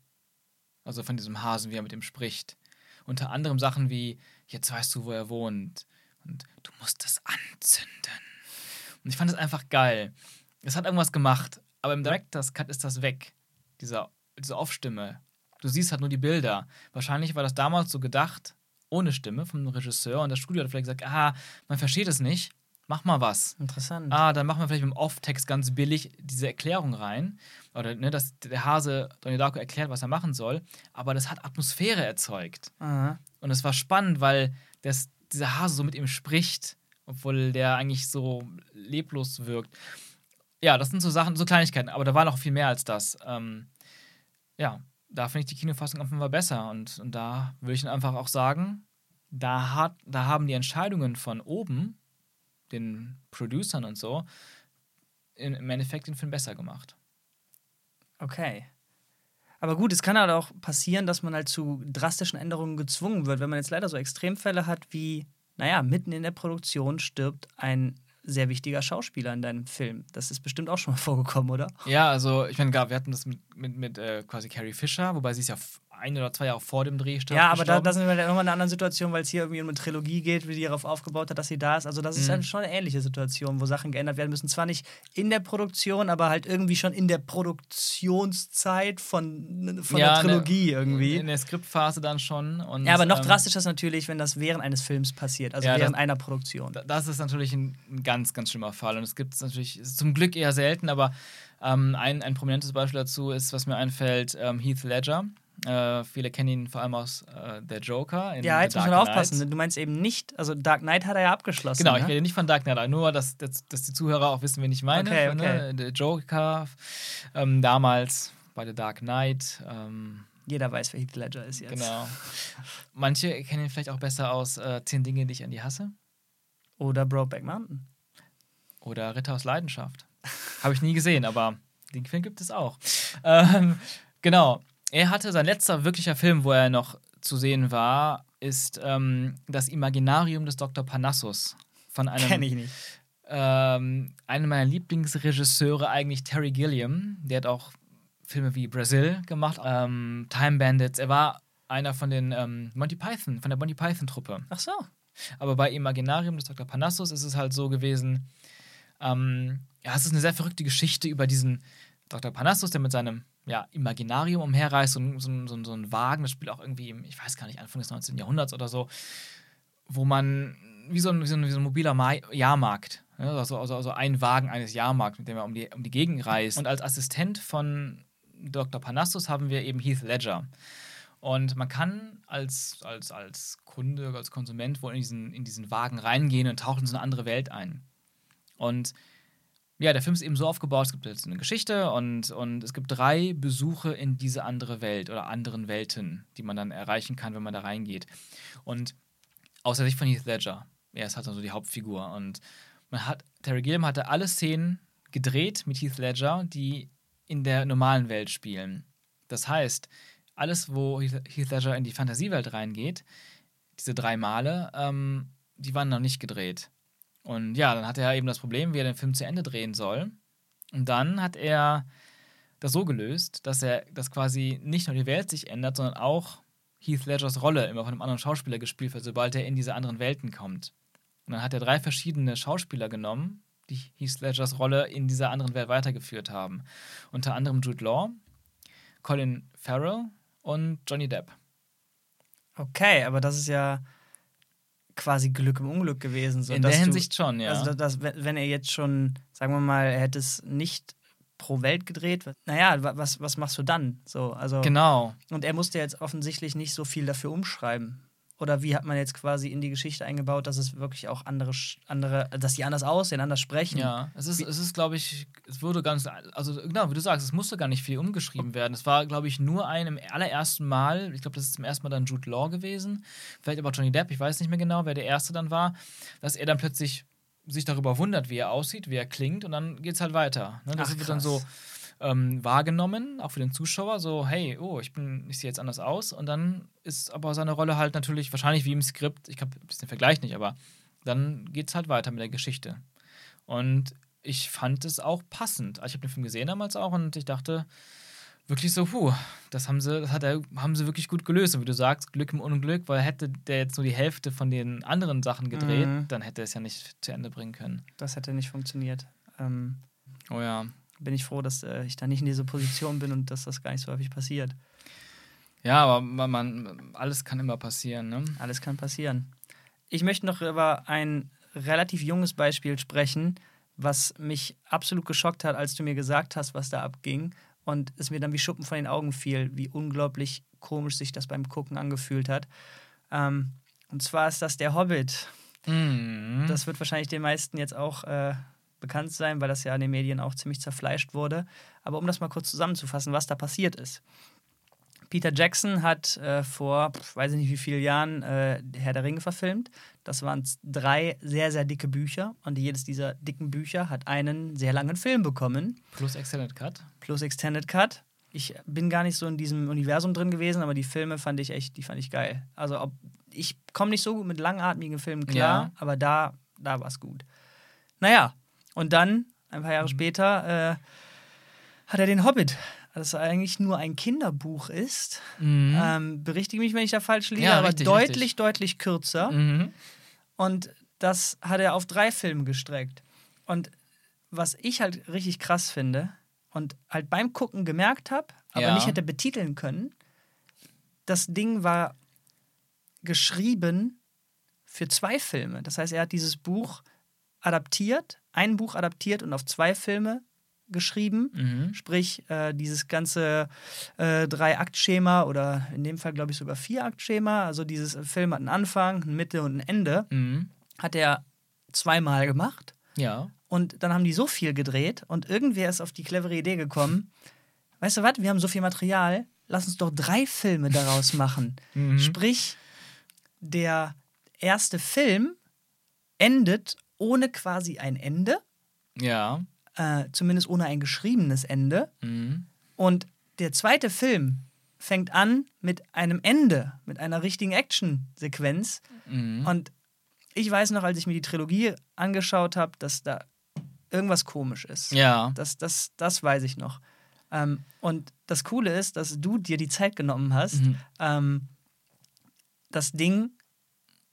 Also von diesem Hasen, wie er mit ihm spricht. Unter anderem Sachen wie, jetzt weißt du, wo er wohnt. Und du musst es anzünden. Und ich fand es einfach geil. Es hat irgendwas gemacht, aber im Director's Cut ist das weg. Dieser, diese Off-Stimme. Du siehst halt nur die Bilder. Wahrscheinlich war das damals so gedacht, ohne Stimme vom Regisseur. Und das Studio hat vielleicht gesagt, ah, man versteht es nicht, mach mal was. interessant. Ah, dann machen wir vielleicht mit dem Off-Text ganz billig diese Erklärung rein. Oder ne, dass der Hase Donnie Darko erklärt, was er machen soll. Aber das hat Atmosphäre erzeugt. Aha. Und es war spannend, weil das, dieser Hase so mit ihm spricht, obwohl der eigentlich so leblos wirkt. Ja, das sind so Sachen, so Kleinigkeiten, aber da war noch viel mehr als das. Ähm, ja, da finde ich die Kinofassung auf jeden Fall besser. Und, und da würde ich einfach auch sagen, da, hat, da haben die Entscheidungen von oben, den Producern und so, im Endeffekt den Film besser gemacht. Okay. Aber gut, es kann halt auch passieren, dass man halt zu drastischen Änderungen gezwungen wird. Wenn man jetzt leider so Extremfälle hat wie, naja, mitten in der Produktion stirbt ein sehr wichtiger Schauspieler in deinem Film. Das ist bestimmt auch schon mal vorgekommen, oder? Ja, also ich meine, wir hatten das mit, mit, mit äh, quasi Carrie Fisher, wobei sie ist ja ein oder zwei Jahre vor dem Dreh starb. Ja, aber da, da sind wir dann nochmal in einer anderen Situation, weil es hier irgendwie um eine Trilogie geht, wie die darauf aufgebaut hat, dass sie da ist. Also das ist Mhm. dann schon eine ähnliche Situation, wo Sachen geändert werden müssen. Zwar nicht in der Produktion, aber halt irgendwie schon in der Produktionszeit von, von Ja, der Trilogie ne, irgendwie. In der Skriptphase dann schon. Und, ja, aber noch ähm, drastischer ist natürlich, wenn das während eines Films passiert, also Ja, während das- einer Produktion. da- Das ist natürlich ein, ein ganz, ganz schlimmer Fall. Und es gibt es natürlich zum Glück eher selten, aber ähm, ein, ein prominentes Beispiel dazu ist, was mir einfällt, ähm, Heath Ledger. Äh, viele kennen ihn vor allem aus äh, Der Joker. In ja, jetzt muss man aufpassen. Du meinst eben nicht, also Dark Knight hat er ja abgeschlossen. Genau, ich ne? rede nicht von Dark Knight, nur, dass, dass, dass die Zuhörer auch wissen, wen ich meine. Okay, Ne? okay. Der Joker ähm, damals bei The Dark Knight. Ähm, Jeder weiß, wer Heath Ledger ist jetzt. genau. Manche kennen ihn vielleicht auch besser aus äh, Zehn Dinge, die ich an die hasse. Oder Brokeback Mountain. Oder Ritter aus Leidenschaft. Habe ich nie gesehen, aber den Film gibt es auch. Ähm, genau. Er hatte sein letzter wirklicher Film, wo er noch zu sehen war, ist ähm, das Imaginarium des Dr. Parnassus. Von einem, Kenn ich nicht. ähm, einem meiner Lieblingsregisseure, eigentlich Terry Gilliam. Der hat auch Filme wie Brazil gemacht, ähm, Time Bandits. Er war einer von den ähm, Monty Python, von der Monty Python-Truppe. Ach so. Aber bei Imaginarium des Dr. Parnassus ist es halt so gewesen, ähm, ja, es ist eine sehr verrückte Geschichte über diesen Dr. Parnassus, der mit seinem ja, Imaginarium umherreist, so, so, so, so ein Wagen, das spielt auch irgendwie im, ich weiß gar nicht, Anfang des 19. Jahrhunderts oder so, wo man, wie so ein, wie so ein, wie so ein mobiler Mai Jahrmarkt, ja, also, also, also ein Wagen eines Jahrmarkts, mit dem er um die, um die Gegend reist. Und als Assistent von Dr. Parnassus haben wir eben Heath Ledger. Und man kann als, als, als Kunde, als Konsument wohl in diesen, in diesen Wagen reingehen und taucht in so eine andere Welt ein. Und ja, der Film ist eben so aufgebaut, es gibt jetzt eine Geschichte und, und es gibt drei Besuche in diese andere Welt oder anderen Welten, die man dann erreichen kann, wenn man da reingeht. Und aus der Sicht von Heath Ledger, er ist halt so die Hauptfigur. Und man hat, Terry Gilliam hatte alle Szenen gedreht mit Heath Ledger, die in der normalen Welt spielen. Das heißt, alles, wo Heath Ledger in die Fantasiewelt reingeht, diese drei Male, ähm, die waren noch nicht gedreht. Und ja, dann hat er eben das Problem, wie er den Film zu Ende drehen soll. Und dann hat er das so gelöst, dass er das quasi nicht nur die Welt sich ändert, sondern auch Heath Ledgers Rolle immer von einem anderen Schauspieler gespielt wird, sobald er in diese anderen Welten kommt. Und dann hat er drei verschiedene Schauspieler genommen, die Heath Ledgers Rolle in dieser anderen Welt weitergeführt haben. Unter anderem Jude Law, Colin Farrell und Johnny Depp. Okay, aber das ist ja quasi Glück im Unglück gewesen. So, in der Hinsicht du, schon, ja. Also, dass, wenn er jetzt schon, sagen wir mal, er hätte es nicht pro Welt gedreht, naja, was, was machst du dann? So, also, genau. Und er musste jetzt offensichtlich nicht so viel dafür umschreiben. Oder wie hat man jetzt quasi in die Geschichte eingebaut, dass es wirklich auch andere, andere dass die anders aussehen, anders sprechen? Ja, es ist, es ist glaube ich, es wurde ganz, also genau, wie du sagst, es musste gar nicht viel umgeschrieben werden. Es war, glaube ich, nur ein im allerersten Mal, ich glaube, das ist zum ersten Mal dann Jude Law gewesen, vielleicht aber Johnny Depp, ich weiß nicht mehr genau, wer der Erste dann war, dass er dann plötzlich sich darüber wundert, wie er aussieht, wie er klingt und dann geht es halt weiter. Ne? Das Ach, wird dann so ähm, wahrgenommen, auch für den Zuschauer, so, hey, oh, ich bin, ich sehe jetzt anders aus. Und dann ist aber seine Rolle halt natürlich wahrscheinlich wie im Skript, ich habe den Vergleich nicht, aber dann geht es halt weiter mit der Geschichte. Und ich fand es auch passend. Also ich habe den Film gesehen damals auch und ich dachte wirklich so, puh, das haben sie, das hat er, haben sie wirklich gut gelöst. Und wie du sagst, Glück im Unglück, weil hätte der jetzt nur die Hälfte von den anderen Sachen gedreht, mhm. dann hätte er es ja nicht zu Ende bringen können. Das hätte nicht funktioniert. Ähm, oh ja bin ich froh, dass äh, ich da nicht in dieser Position bin und dass das gar nicht so häufig passiert. Ja, aber man, alles kann immer passieren, ne? Alles kann passieren. Ich möchte noch über ein relativ junges Beispiel sprechen, was mich absolut geschockt hat, als du mir gesagt hast, was da abging. Und es mir dann wie Schuppen von den Augen fiel, wie unglaublich komisch sich das beim Gucken angefühlt hat. Ähm, und zwar ist das der Hobbit. Mhm. Das wird wahrscheinlich den meisten jetzt auch äh, bekannt sein, weil das ja in den Medien auch ziemlich zerfleischt wurde. Aber um das mal kurz zusammenzufassen, was da passiert ist. Peter Jackson hat äh, vor, weiß ich nicht wie vielen Jahren, äh, Herr der Ringe verfilmt. Das waren drei sehr, sehr dicke Bücher und jedes dieser dicken Bücher hat einen sehr langen Film bekommen. Plus Extended Cut. Plus Extended Cut. Ich bin gar nicht so in diesem Universum drin gewesen, aber die Filme fand ich echt, die fand ich geil. Also ob, ich komme nicht so gut mit langatmigen Filmen klar, ja. aber da, da war es gut. Naja, und dann, ein paar Jahre mhm. später, äh, hat er den Hobbit, das eigentlich nur ein Kinderbuch ist. Mhm. Ähm, berichtige mich, wenn ich da falsch liege, ja, aber richtig, deutlich, richtig. deutlich kürzer. Mhm. Und das hat er auf drei Filme gestreckt. Und was ich halt richtig krass finde und halt beim Gucken gemerkt habe, aber ja. nicht hätte betiteln können, das Ding war geschrieben für zwei Filme. Das heißt, er hat dieses Buch adaptiert ein Buch adaptiert und auf zwei Filme geschrieben. Mhm. Sprich, äh, dieses ganze äh, Drei-Akt-Schema oder in dem Fall, glaube ich, sogar Vier-Akt-Schema. Also dieses Film hat einen Anfang, eine Mitte und ein Ende. Mhm. Hat er zweimal gemacht. Ja. Und dann haben die so viel gedreht und irgendwer ist auf die clevere Idee gekommen. Weißt du was? Wir haben so viel Material. Lass uns doch drei Filme daraus machen. Mhm. Sprich, der erste Film endet ohne quasi ein Ende. Ja. Äh, zumindest ohne ein geschriebenes Ende. Mhm. Und der zweite Film fängt an mit einem Ende, mit einer richtigen Action-Sequenz. Mhm. Und ich weiß noch, als ich mir die Trilogie angeschaut habe, dass da irgendwas komisch ist. Ja. Das, das, das weiß ich noch. Ähm, und das Coole ist, dass du dir die Zeit genommen hast, mhm. ähm, das Ding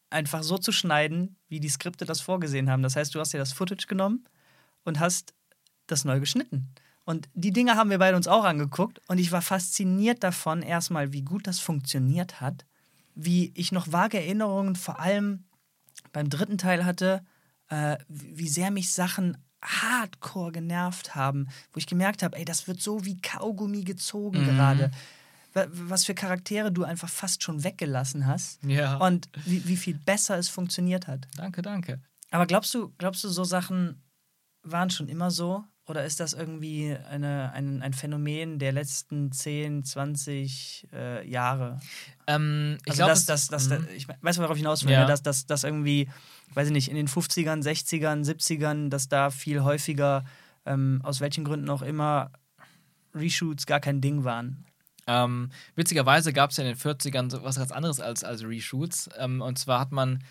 einfach so zu schneiden, wie die Skripte das vorgesehen haben. Das heißt, du hast dir das Footage genommen und hast das neu geschnitten. Und die Dinge haben wir beide uns auch angeguckt und ich war fasziniert davon, erstmal, wie gut das funktioniert hat, wie ich noch vage Erinnerungen vor allem beim dritten Teil hatte, äh, wie sehr mich Sachen hardcore genervt haben, wo ich gemerkt habe, ey, das wird so wie Kaugummi gezogen mhm. gerade was für Charaktere du einfach fast schon weggelassen hast. Ja. Und wie, wie viel besser es funktioniert hat. Danke, danke. Aber glaubst du, glaubst du, so Sachen waren schon immer so? Oder ist das irgendwie eine, ein, ein Phänomen der letzten 10, 20 äh, Jahre? Ähm, ich also glaube, das, das, das, das, ich weiß, worauf ich hinaus will, ja. Ne? dass, dass, dass irgendwie, weiß ich nicht, in den 50ern, 60ern, 70ern, dass da viel häufiger, ähm, aus welchen Gründen auch immer, Reshoots gar kein Ding waren. Ähm, witzigerweise gab es ja in den 40ern so was ganz anderes als, als Reshoots. Ähm, und zwar hat man,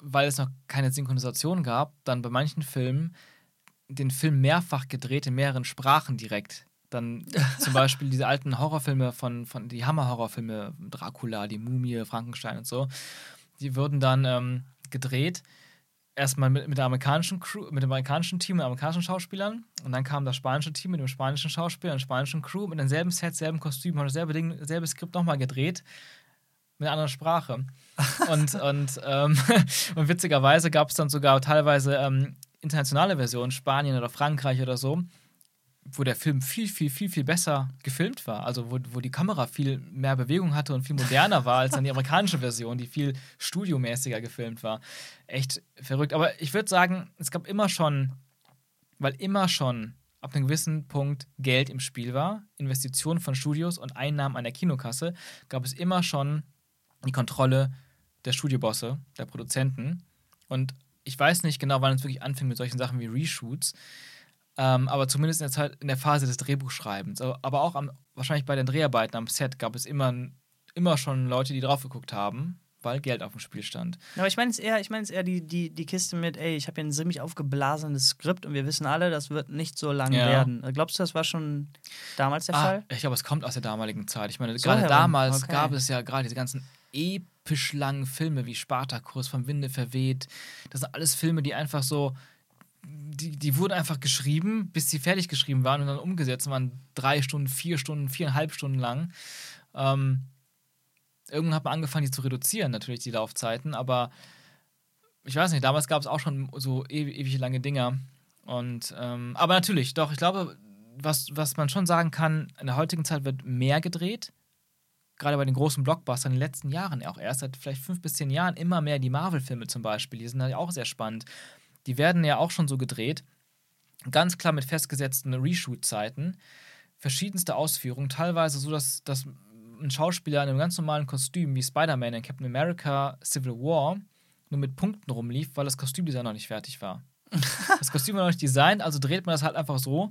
weil es noch keine Synchronisation gab, dann bei manchen Filmen den Film mehrfach gedreht in mehreren Sprachen direkt. Dann zum Beispiel diese alten Horrorfilme von, von die Hammer-Horrorfilme, Dracula, die Mumie, Frankenstein und so, die wurden dann ähm, gedreht erstmal mit, mit der amerikanischen Crew, mit dem amerikanischen Team, mit amerikanischen Schauspielern und dann kam das spanische Team mit dem spanischen Schauspieler und spanischen Crew mit demselben Set, selben Kostüm, haben dasselbe Ding, dasselbe Skript nochmal gedreht mit einer anderen Sprache. und, und, ähm, und witzigerweise gab es dann sogar teilweise ähm, internationale Versionen, Spanien oder Frankreich oder so, wo der Film viel, viel, viel, viel besser gefilmt war. Also wo, wo die Kamera viel mehr Bewegung hatte und viel moderner war als dann die amerikanische Version, die viel studiomäßiger gefilmt war. Echt verrückt. Aber ich würde sagen, es gab immer schon, weil immer schon ab einem gewissen Punkt Geld im Spiel war, Investitionen von Studios und Einnahmen an der Kinokasse, gab es immer schon die Kontrolle der Studiobosse, der Produzenten. Und ich weiß nicht genau, wann es wirklich anfing mit solchen Sachen wie Reshoots. Ähm, aber zumindest in der, Zeit, in der Phase des Drehbuchschreibens. Aber auch am, wahrscheinlich bei den Dreharbeiten am Set gab es immer, immer schon Leute, die drauf geguckt haben, weil Geld auf dem Spiel stand. Aber ich meine es eher, ich mein eher die, die, die Kiste mit, ey, ich habe hier ein ziemlich aufgeblasenes Skript und wir wissen alle, das wird nicht so lang ja. werden. Glaubst du, das war schon damals der ah, Fall? Ich glaube, es kommt aus der damaligen Zeit. Ich meine, so gerade damals okay. gab es ja gerade diese ganzen episch langen Filme wie Spartacus, vom Winde verweht. Das sind alles Filme, die einfach so die, die wurden einfach geschrieben, bis sie fertig geschrieben waren und dann umgesetzt waren drei Stunden, vier Stunden, viereinhalb Stunden lang. Ähm, irgendwann hat man angefangen, die zu reduzieren, natürlich die Laufzeiten, aber ich weiß nicht, damals gab es auch schon so ewig, ewig lange Dinger. Und, ähm, aber natürlich, doch, ich glaube, was, was man schon sagen kann, in der heutigen Zeit wird mehr gedreht. Gerade bei den großen Blockbustern in den letzten Jahren auch erst seit vielleicht fünf bis zehn Jahren immer mehr die Marvel-Filme zum Beispiel. Die sind halt auch sehr spannend die werden ja auch schon so gedreht. Ganz klar mit festgesetzten Reshoot-Zeiten. Verschiedenste Ausführungen, teilweise so, dass, dass ein Schauspieler in einem ganz normalen Kostüm wie Spider-Man in Captain America Civil War nur mit Punkten rumlief, weil das Kostümdesign noch nicht fertig war. das Kostüm war noch nicht designt, also dreht man das halt einfach so.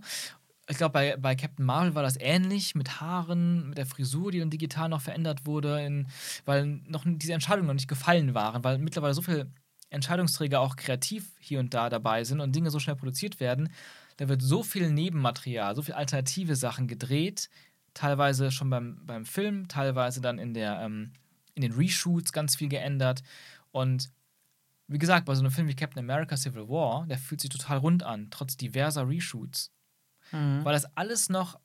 Ich glaube, bei, bei Captain Marvel war das ähnlich, mit Haaren, mit der Frisur, die dann digital noch verändert wurde, in, weil noch diese Entscheidungen noch nicht gefallen waren, weil mittlerweile so viel Entscheidungsträger auch kreativ hier und da dabei sind und Dinge so schnell produziert werden, da wird so viel Nebenmaterial, so viel alternative Sachen gedreht, teilweise schon beim, beim Film, teilweise dann in, der, ähm, in den Reshoots ganz viel geändert. Und wie gesagt, bei so einem Film wie Captain America Civil War, der fühlt sich total rund an, trotz diverser Reshoots. Mhm. Weil das alles noch,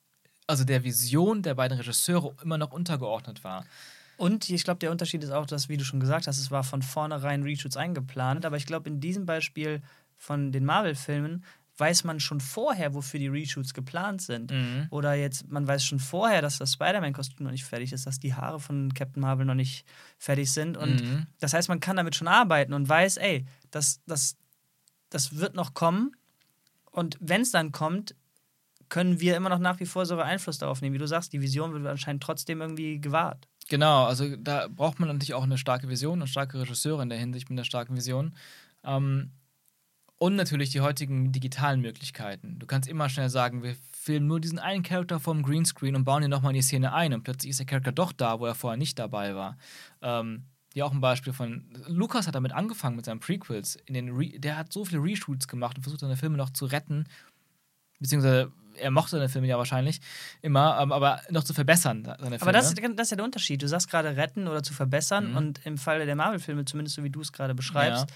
also der Vision der beiden Regisseure immer noch untergeordnet war. Und ich glaube, der Unterschied ist auch, dass, wie du schon gesagt hast, es war von vornherein Reshoots eingeplant. Aber ich glaube, in diesem Beispiel von den Marvel-Filmen weiß man schon vorher, wofür die Reshoots geplant sind. Mhm. Oder jetzt, man weiß schon vorher, dass das Spider-Man-Kostüm noch nicht fertig ist, dass die Haare von Captain Marvel noch nicht fertig sind. Und mhm. das heißt, man kann damit schon arbeiten und weiß, ey, das, das, das wird noch kommen. Und wenn es dann kommt, können wir immer noch nach wie vor so Einfluss darauf nehmen. Wie du sagst, die Vision wird anscheinend trotzdem irgendwie gewahrt. Genau, also da braucht man natürlich auch eine starke Vision und starke Regisseure in der Hinsicht mit einer starken Vision. Ähm, und natürlich die heutigen digitalen Möglichkeiten. Du kannst immer schnell sagen, wir filmen nur diesen einen Charakter vom Greenscreen und bauen ihn nochmal in die Szene ein und plötzlich ist der Charakter doch da, wo er vorher nicht dabei war. Ähm, ja, auch ein Beispiel von. Lukas hat damit angefangen mit seinen Prequels. In den Re der hat so viele Reshoots gemacht und versucht, seine Filme noch zu retten. Beziehungsweise er mochte seine Filme ja wahrscheinlich immer, ähm, aber noch zu verbessern. Seine Filme. Aber das, das ist ja der Unterschied. Du sagst gerade retten oder zu verbessern mhm. und im Falle der Marvel-Filme, zumindest so wie du es gerade beschreibst,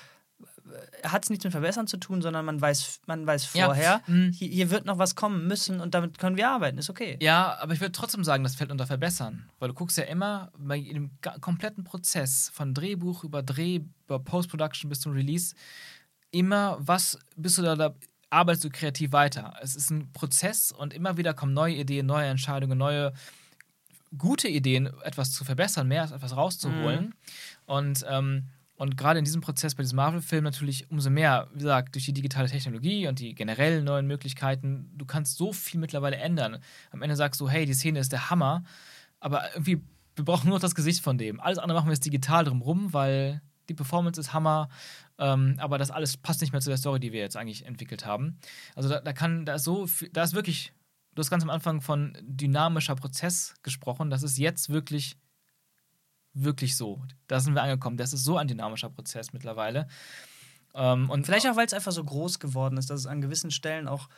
ja. hat es nichts mit Verbessern zu tun, sondern man weiß, man weiß vorher, ja. mhm. hier, hier, wird noch was kommen müssen und damit können wir arbeiten. Ist okay. Ja, aber ich würde trotzdem sagen, das fällt unter Verbessern. Weil du guckst ja immer bei dem kompletten Prozess von Drehbuch über Dreh, über Post-Production bis zum Release, immer, was bist du da, da arbeitest du kreativ weiter. Es ist ein Prozess und immer wieder kommen neue Ideen, neue Entscheidungen, neue gute Ideen, etwas zu verbessern, mehr als etwas rauszuholen. Mhm. Und, ähm, und gerade in diesem Prozess bei diesem Marvel-Film natürlich umso mehr, wie gesagt, durch die digitale Technologie und die generellen neuen Möglichkeiten, du kannst so viel mittlerweile ändern. Am Ende sagst du, hey, die Szene ist der Hammer, aber irgendwie, wir brauchen nur das Gesicht von dem. Alles andere machen wir jetzt digital drumrum, weil die Performance ist Hammer, ähm, aber das alles passt nicht mehr zu der Story, die wir jetzt eigentlich entwickelt haben. Also da, da kann, da ist so, da ist wirklich du hast ganz am Anfang von dynamischer Prozess gesprochen. Das ist jetzt wirklich, wirklich so. Da sind wir angekommen. Das ist so ein dynamischer Prozess mittlerweile. Ähm, und Vielleicht auch, weil es einfach so groß geworden ist, dass es an gewissen Stellen auch,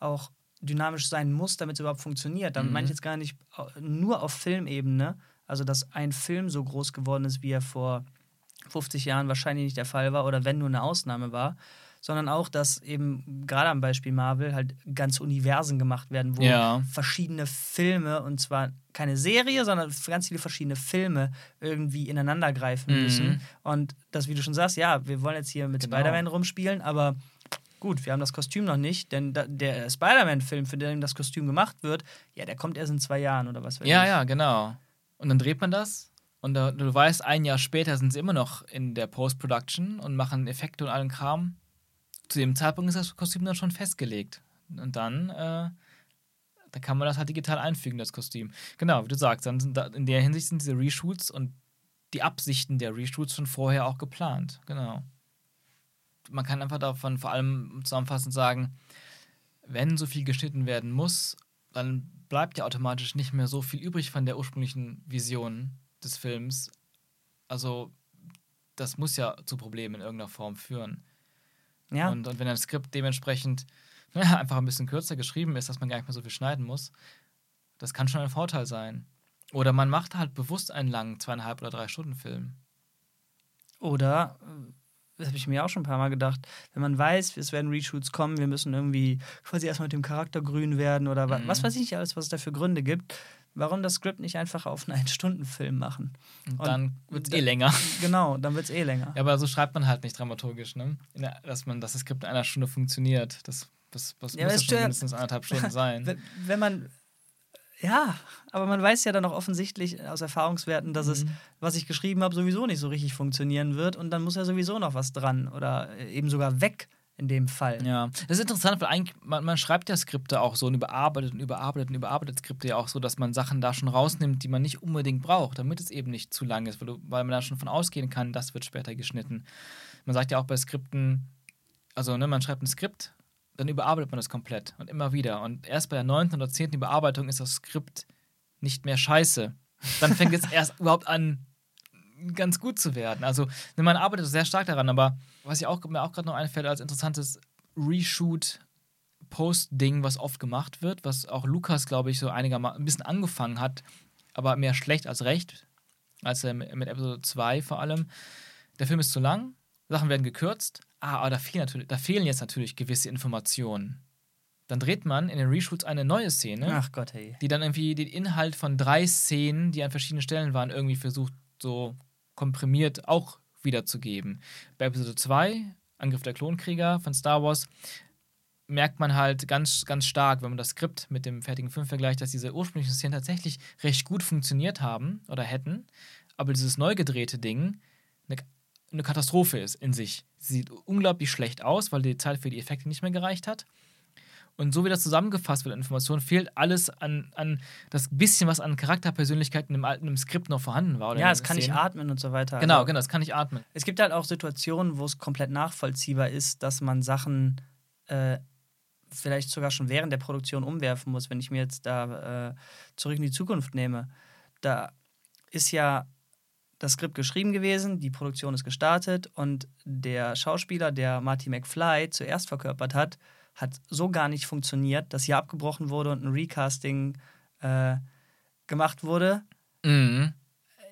auch dynamisch sein muss, damit es überhaupt funktioniert. Damit mhm. meine ich jetzt gar nicht nur auf Filmebene, also dass ein Film so groß geworden ist, wie er vor 50 Jahren wahrscheinlich nicht der Fall war oder wenn nur eine Ausnahme war, sondern auch, dass eben gerade am Beispiel Marvel halt ganze Universen gemacht werden, wo ja. verschiedene Filme und zwar keine Serie, sondern ganz viele verschiedene Filme irgendwie ineinander greifen mhm. müssen. Und das, wie du schon sagst, ja, wir wollen jetzt hier mit genau. Spider-Man rumspielen, aber gut, wir haben das Kostüm noch nicht, denn der Spider-Man-Film, für den das Kostüm gemacht wird, ja, der kommt erst in zwei Jahren oder was weiß Ja, ich. ja, genau. Und dann dreht man das und da, du weißt, ein Jahr später sind sie immer noch in der Post-Production und machen Effekte und allen Kram zu dem Zeitpunkt ist das Kostüm dann schon festgelegt. Und dann, äh, da kann man das halt digital einfügen, das Kostüm. Genau, wie du sagst, dann sind da, in der Hinsicht sind diese Reshoots und die Absichten der Reshoots schon vorher auch geplant. Genau. Man kann einfach davon vor allem zusammenfassend sagen, wenn so viel geschnitten werden muss, dann bleibt ja automatisch nicht mehr so viel übrig von der ursprünglichen Vision des Films. Also, das muss ja zu Problemen in irgendeiner Form führen. Ja. Und, und wenn das Skript dementsprechend ja, einfach ein bisschen kürzer geschrieben ist, dass man gar nicht mehr so viel schneiden muss, das kann schon ein Vorteil sein. Oder man macht halt bewusst einen langen zweieinhalb oder drei Stunden Film. Oder, das habe ich mir auch schon ein paar Mal gedacht, wenn man weiß, es werden Reshoots kommen, wir müssen irgendwie quasi erstmal mit dem Charakter grün werden oder mhm. was weiß ich alles, was es da für Gründe gibt, warum das Skript nicht einfach auf einen Ein-Stunden-Film machen? Und dann wird es eh länger. Genau, dann wird es eh länger. Ja, aber so schreibt man halt nicht dramaturgisch, ne? Dass, man, dass das Skript in einer Stunde funktioniert. Das, das, das ja, muss schon mindestens anderthalb Stunden sein. Wenn, wenn, man. Ja, aber man weiß ja dann auch offensichtlich aus Erfahrungswerten, dass mhm. es, was ich geschrieben habe, sowieso nicht so richtig funktionieren wird und dann muss ja sowieso noch was dran oder eben sogar weg in dem Fall. Ja, das ist interessant, weil eigentlich, man, man schreibt ja Skripte auch so und überarbeitet und überarbeitet und überarbeitet Skripte ja auch so, dass man Sachen da schon rausnimmt, die man nicht unbedingt braucht, damit es eben nicht zu lang ist, weil, du, weil man da schon von ausgehen kann, das wird später geschnitten. Man sagt ja auch bei Skripten, also ne, man schreibt ein Skript, dann überarbeitet man das komplett und immer wieder. Und erst bei der neunten oder zehnten Überarbeitung ist das Skript nicht mehr scheiße. Dann fängt es erst überhaupt an, ganz gut zu werden. Also, ne, man arbeitet sehr stark daran, aber was ich auch, mir auch gerade noch einfällt als interessantes Reshoot Post-Ding, was oft gemacht wird, was auch Lukas, glaube ich, so einigermaßen ein bisschen angefangen hat, aber mehr schlecht als recht, als er mit Episode 2 vor allem. Der Film ist zu lang, Sachen werden gekürzt, ah, aber da fehlen, natürlich, da fehlen jetzt natürlich gewisse Informationen. Dann dreht man in den Reshoots eine neue Szene, Ach Gott, hey. die dann irgendwie den Inhalt von drei Szenen, die an verschiedenen Stellen waren, irgendwie versucht, so komprimiert auch wiederzugeben. Bei Episode 2, Angriff der Klonkrieger von Star Wars, merkt man halt ganz, ganz stark, wenn man das Skript mit dem fertigen Film vergleicht, dass diese ursprünglichen Szenen tatsächlich recht gut funktioniert haben oder hätten, aber dieses neu gedrehte Ding eine, eine Katastrophe ist in sich. Sie sieht unglaublich schlecht aus, weil die Zeit für die Effekte nicht mehr gereicht hat. Und so wie das zusammengefasst wird, Information, fehlt alles an, an das bisschen, was an Charakterpersönlichkeiten im alten im Skript noch vorhanden war. ja, es kann nicht atmen und so weiter. Genau, also, genau, es kann nicht atmen. Es gibt halt auch Situationen, wo es komplett nachvollziehbar ist, dass man Sachen äh, vielleicht sogar schon während der Produktion umwerfen muss. Wenn ich mir jetzt da äh, zurück in die Zukunft nehme, da ist ja das Skript geschrieben gewesen, die Produktion ist gestartet und der Schauspieler, der Marty McFly zuerst verkörpert hat, hat so gar nicht funktioniert, dass hier abgebrochen wurde und ein Recasting äh, gemacht wurde. Mhm.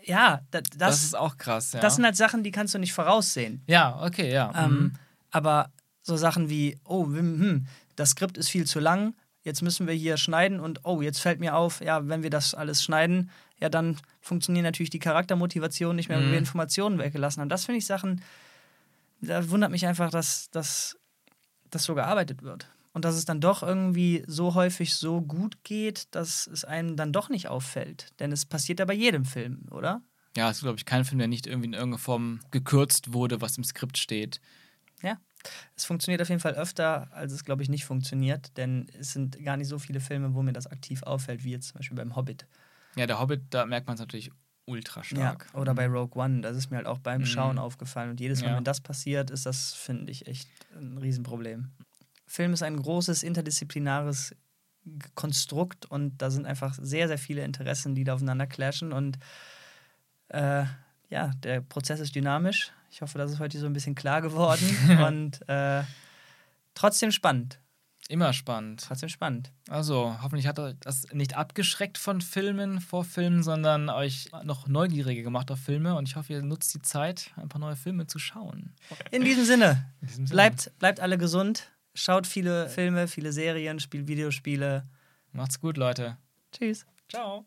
Ja, das, das, ist auch krass. Ja. Das sind halt Sachen, die kannst du nicht voraussehen. Ja, okay, ja. Ähm, mhm. Aber so Sachen wie, oh, hm, das Skript ist viel zu lang, jetzt müssen wir hier schneiden und oh, jetzt fällt mir auf, ja, wenn wir das alles schneiden, ja, dann funktionieren natürlich die Charaktermotivationen nicht mehr, wenn wir mhm. Informationen weggelassen haben. Das finde ich Sachen, da wundert mich einfach, dass, dass dass so gearbeitet wird. Und dass es dann doch irgendwie so häufig so gut geht, dass es einem dann doch nicht auffällt. Denn es passiert ja bei jedem Film, oder? Ja, es ist, glaube ich, kein Film, der nicht irgendwie in irgendeiner Form gekürzt wurde, was im Skript steht. Ja, es funktioniert auf jeden Fall öfter, als es, glaube ich, nicht funktioniert. Denn es sind gar nicht so viele Filme, wo mir das aktiv auffällt, wie jetzt zum Beispiel beim Hobbit. Ja, der Hobbit, da merkt man es natürlich ultra stark. Ja, oder bei Rogue One, das ist mir halt auch beim mhm. Schauen aufgefallen. Und jedes Mal, ja. wenn das passiert, ist das, finde ich, echt ein Riesenproblem. Film ist ein großes interdisziplinares Konstrukt und da sind einfach sehr, sehr viele Interessen, die da aufeinander clashen und äh, ja, der Prozess ist dynamisch. Ich hoffe, das ist heute so ein bisschen klar geworden und äh, trotzdem spannend. Immer spannend. Trotzdem spannend. Also, hoffentlich hat euch das nicht abgeschreckt von Filmen, vor Filmen, sondern euch noch neugieriger gemacht auf Filme. Und ich hoffe, ihr nutzt die Zeit, ein paar neue Filme zu schauen. In diesem Sinne, In diesem Sinne. bleibt, bleibt alle gesund, schaut viele Filme, viele Serien, spielt Videospiele. Macht's gut, Leute. Tschüss. Ciao.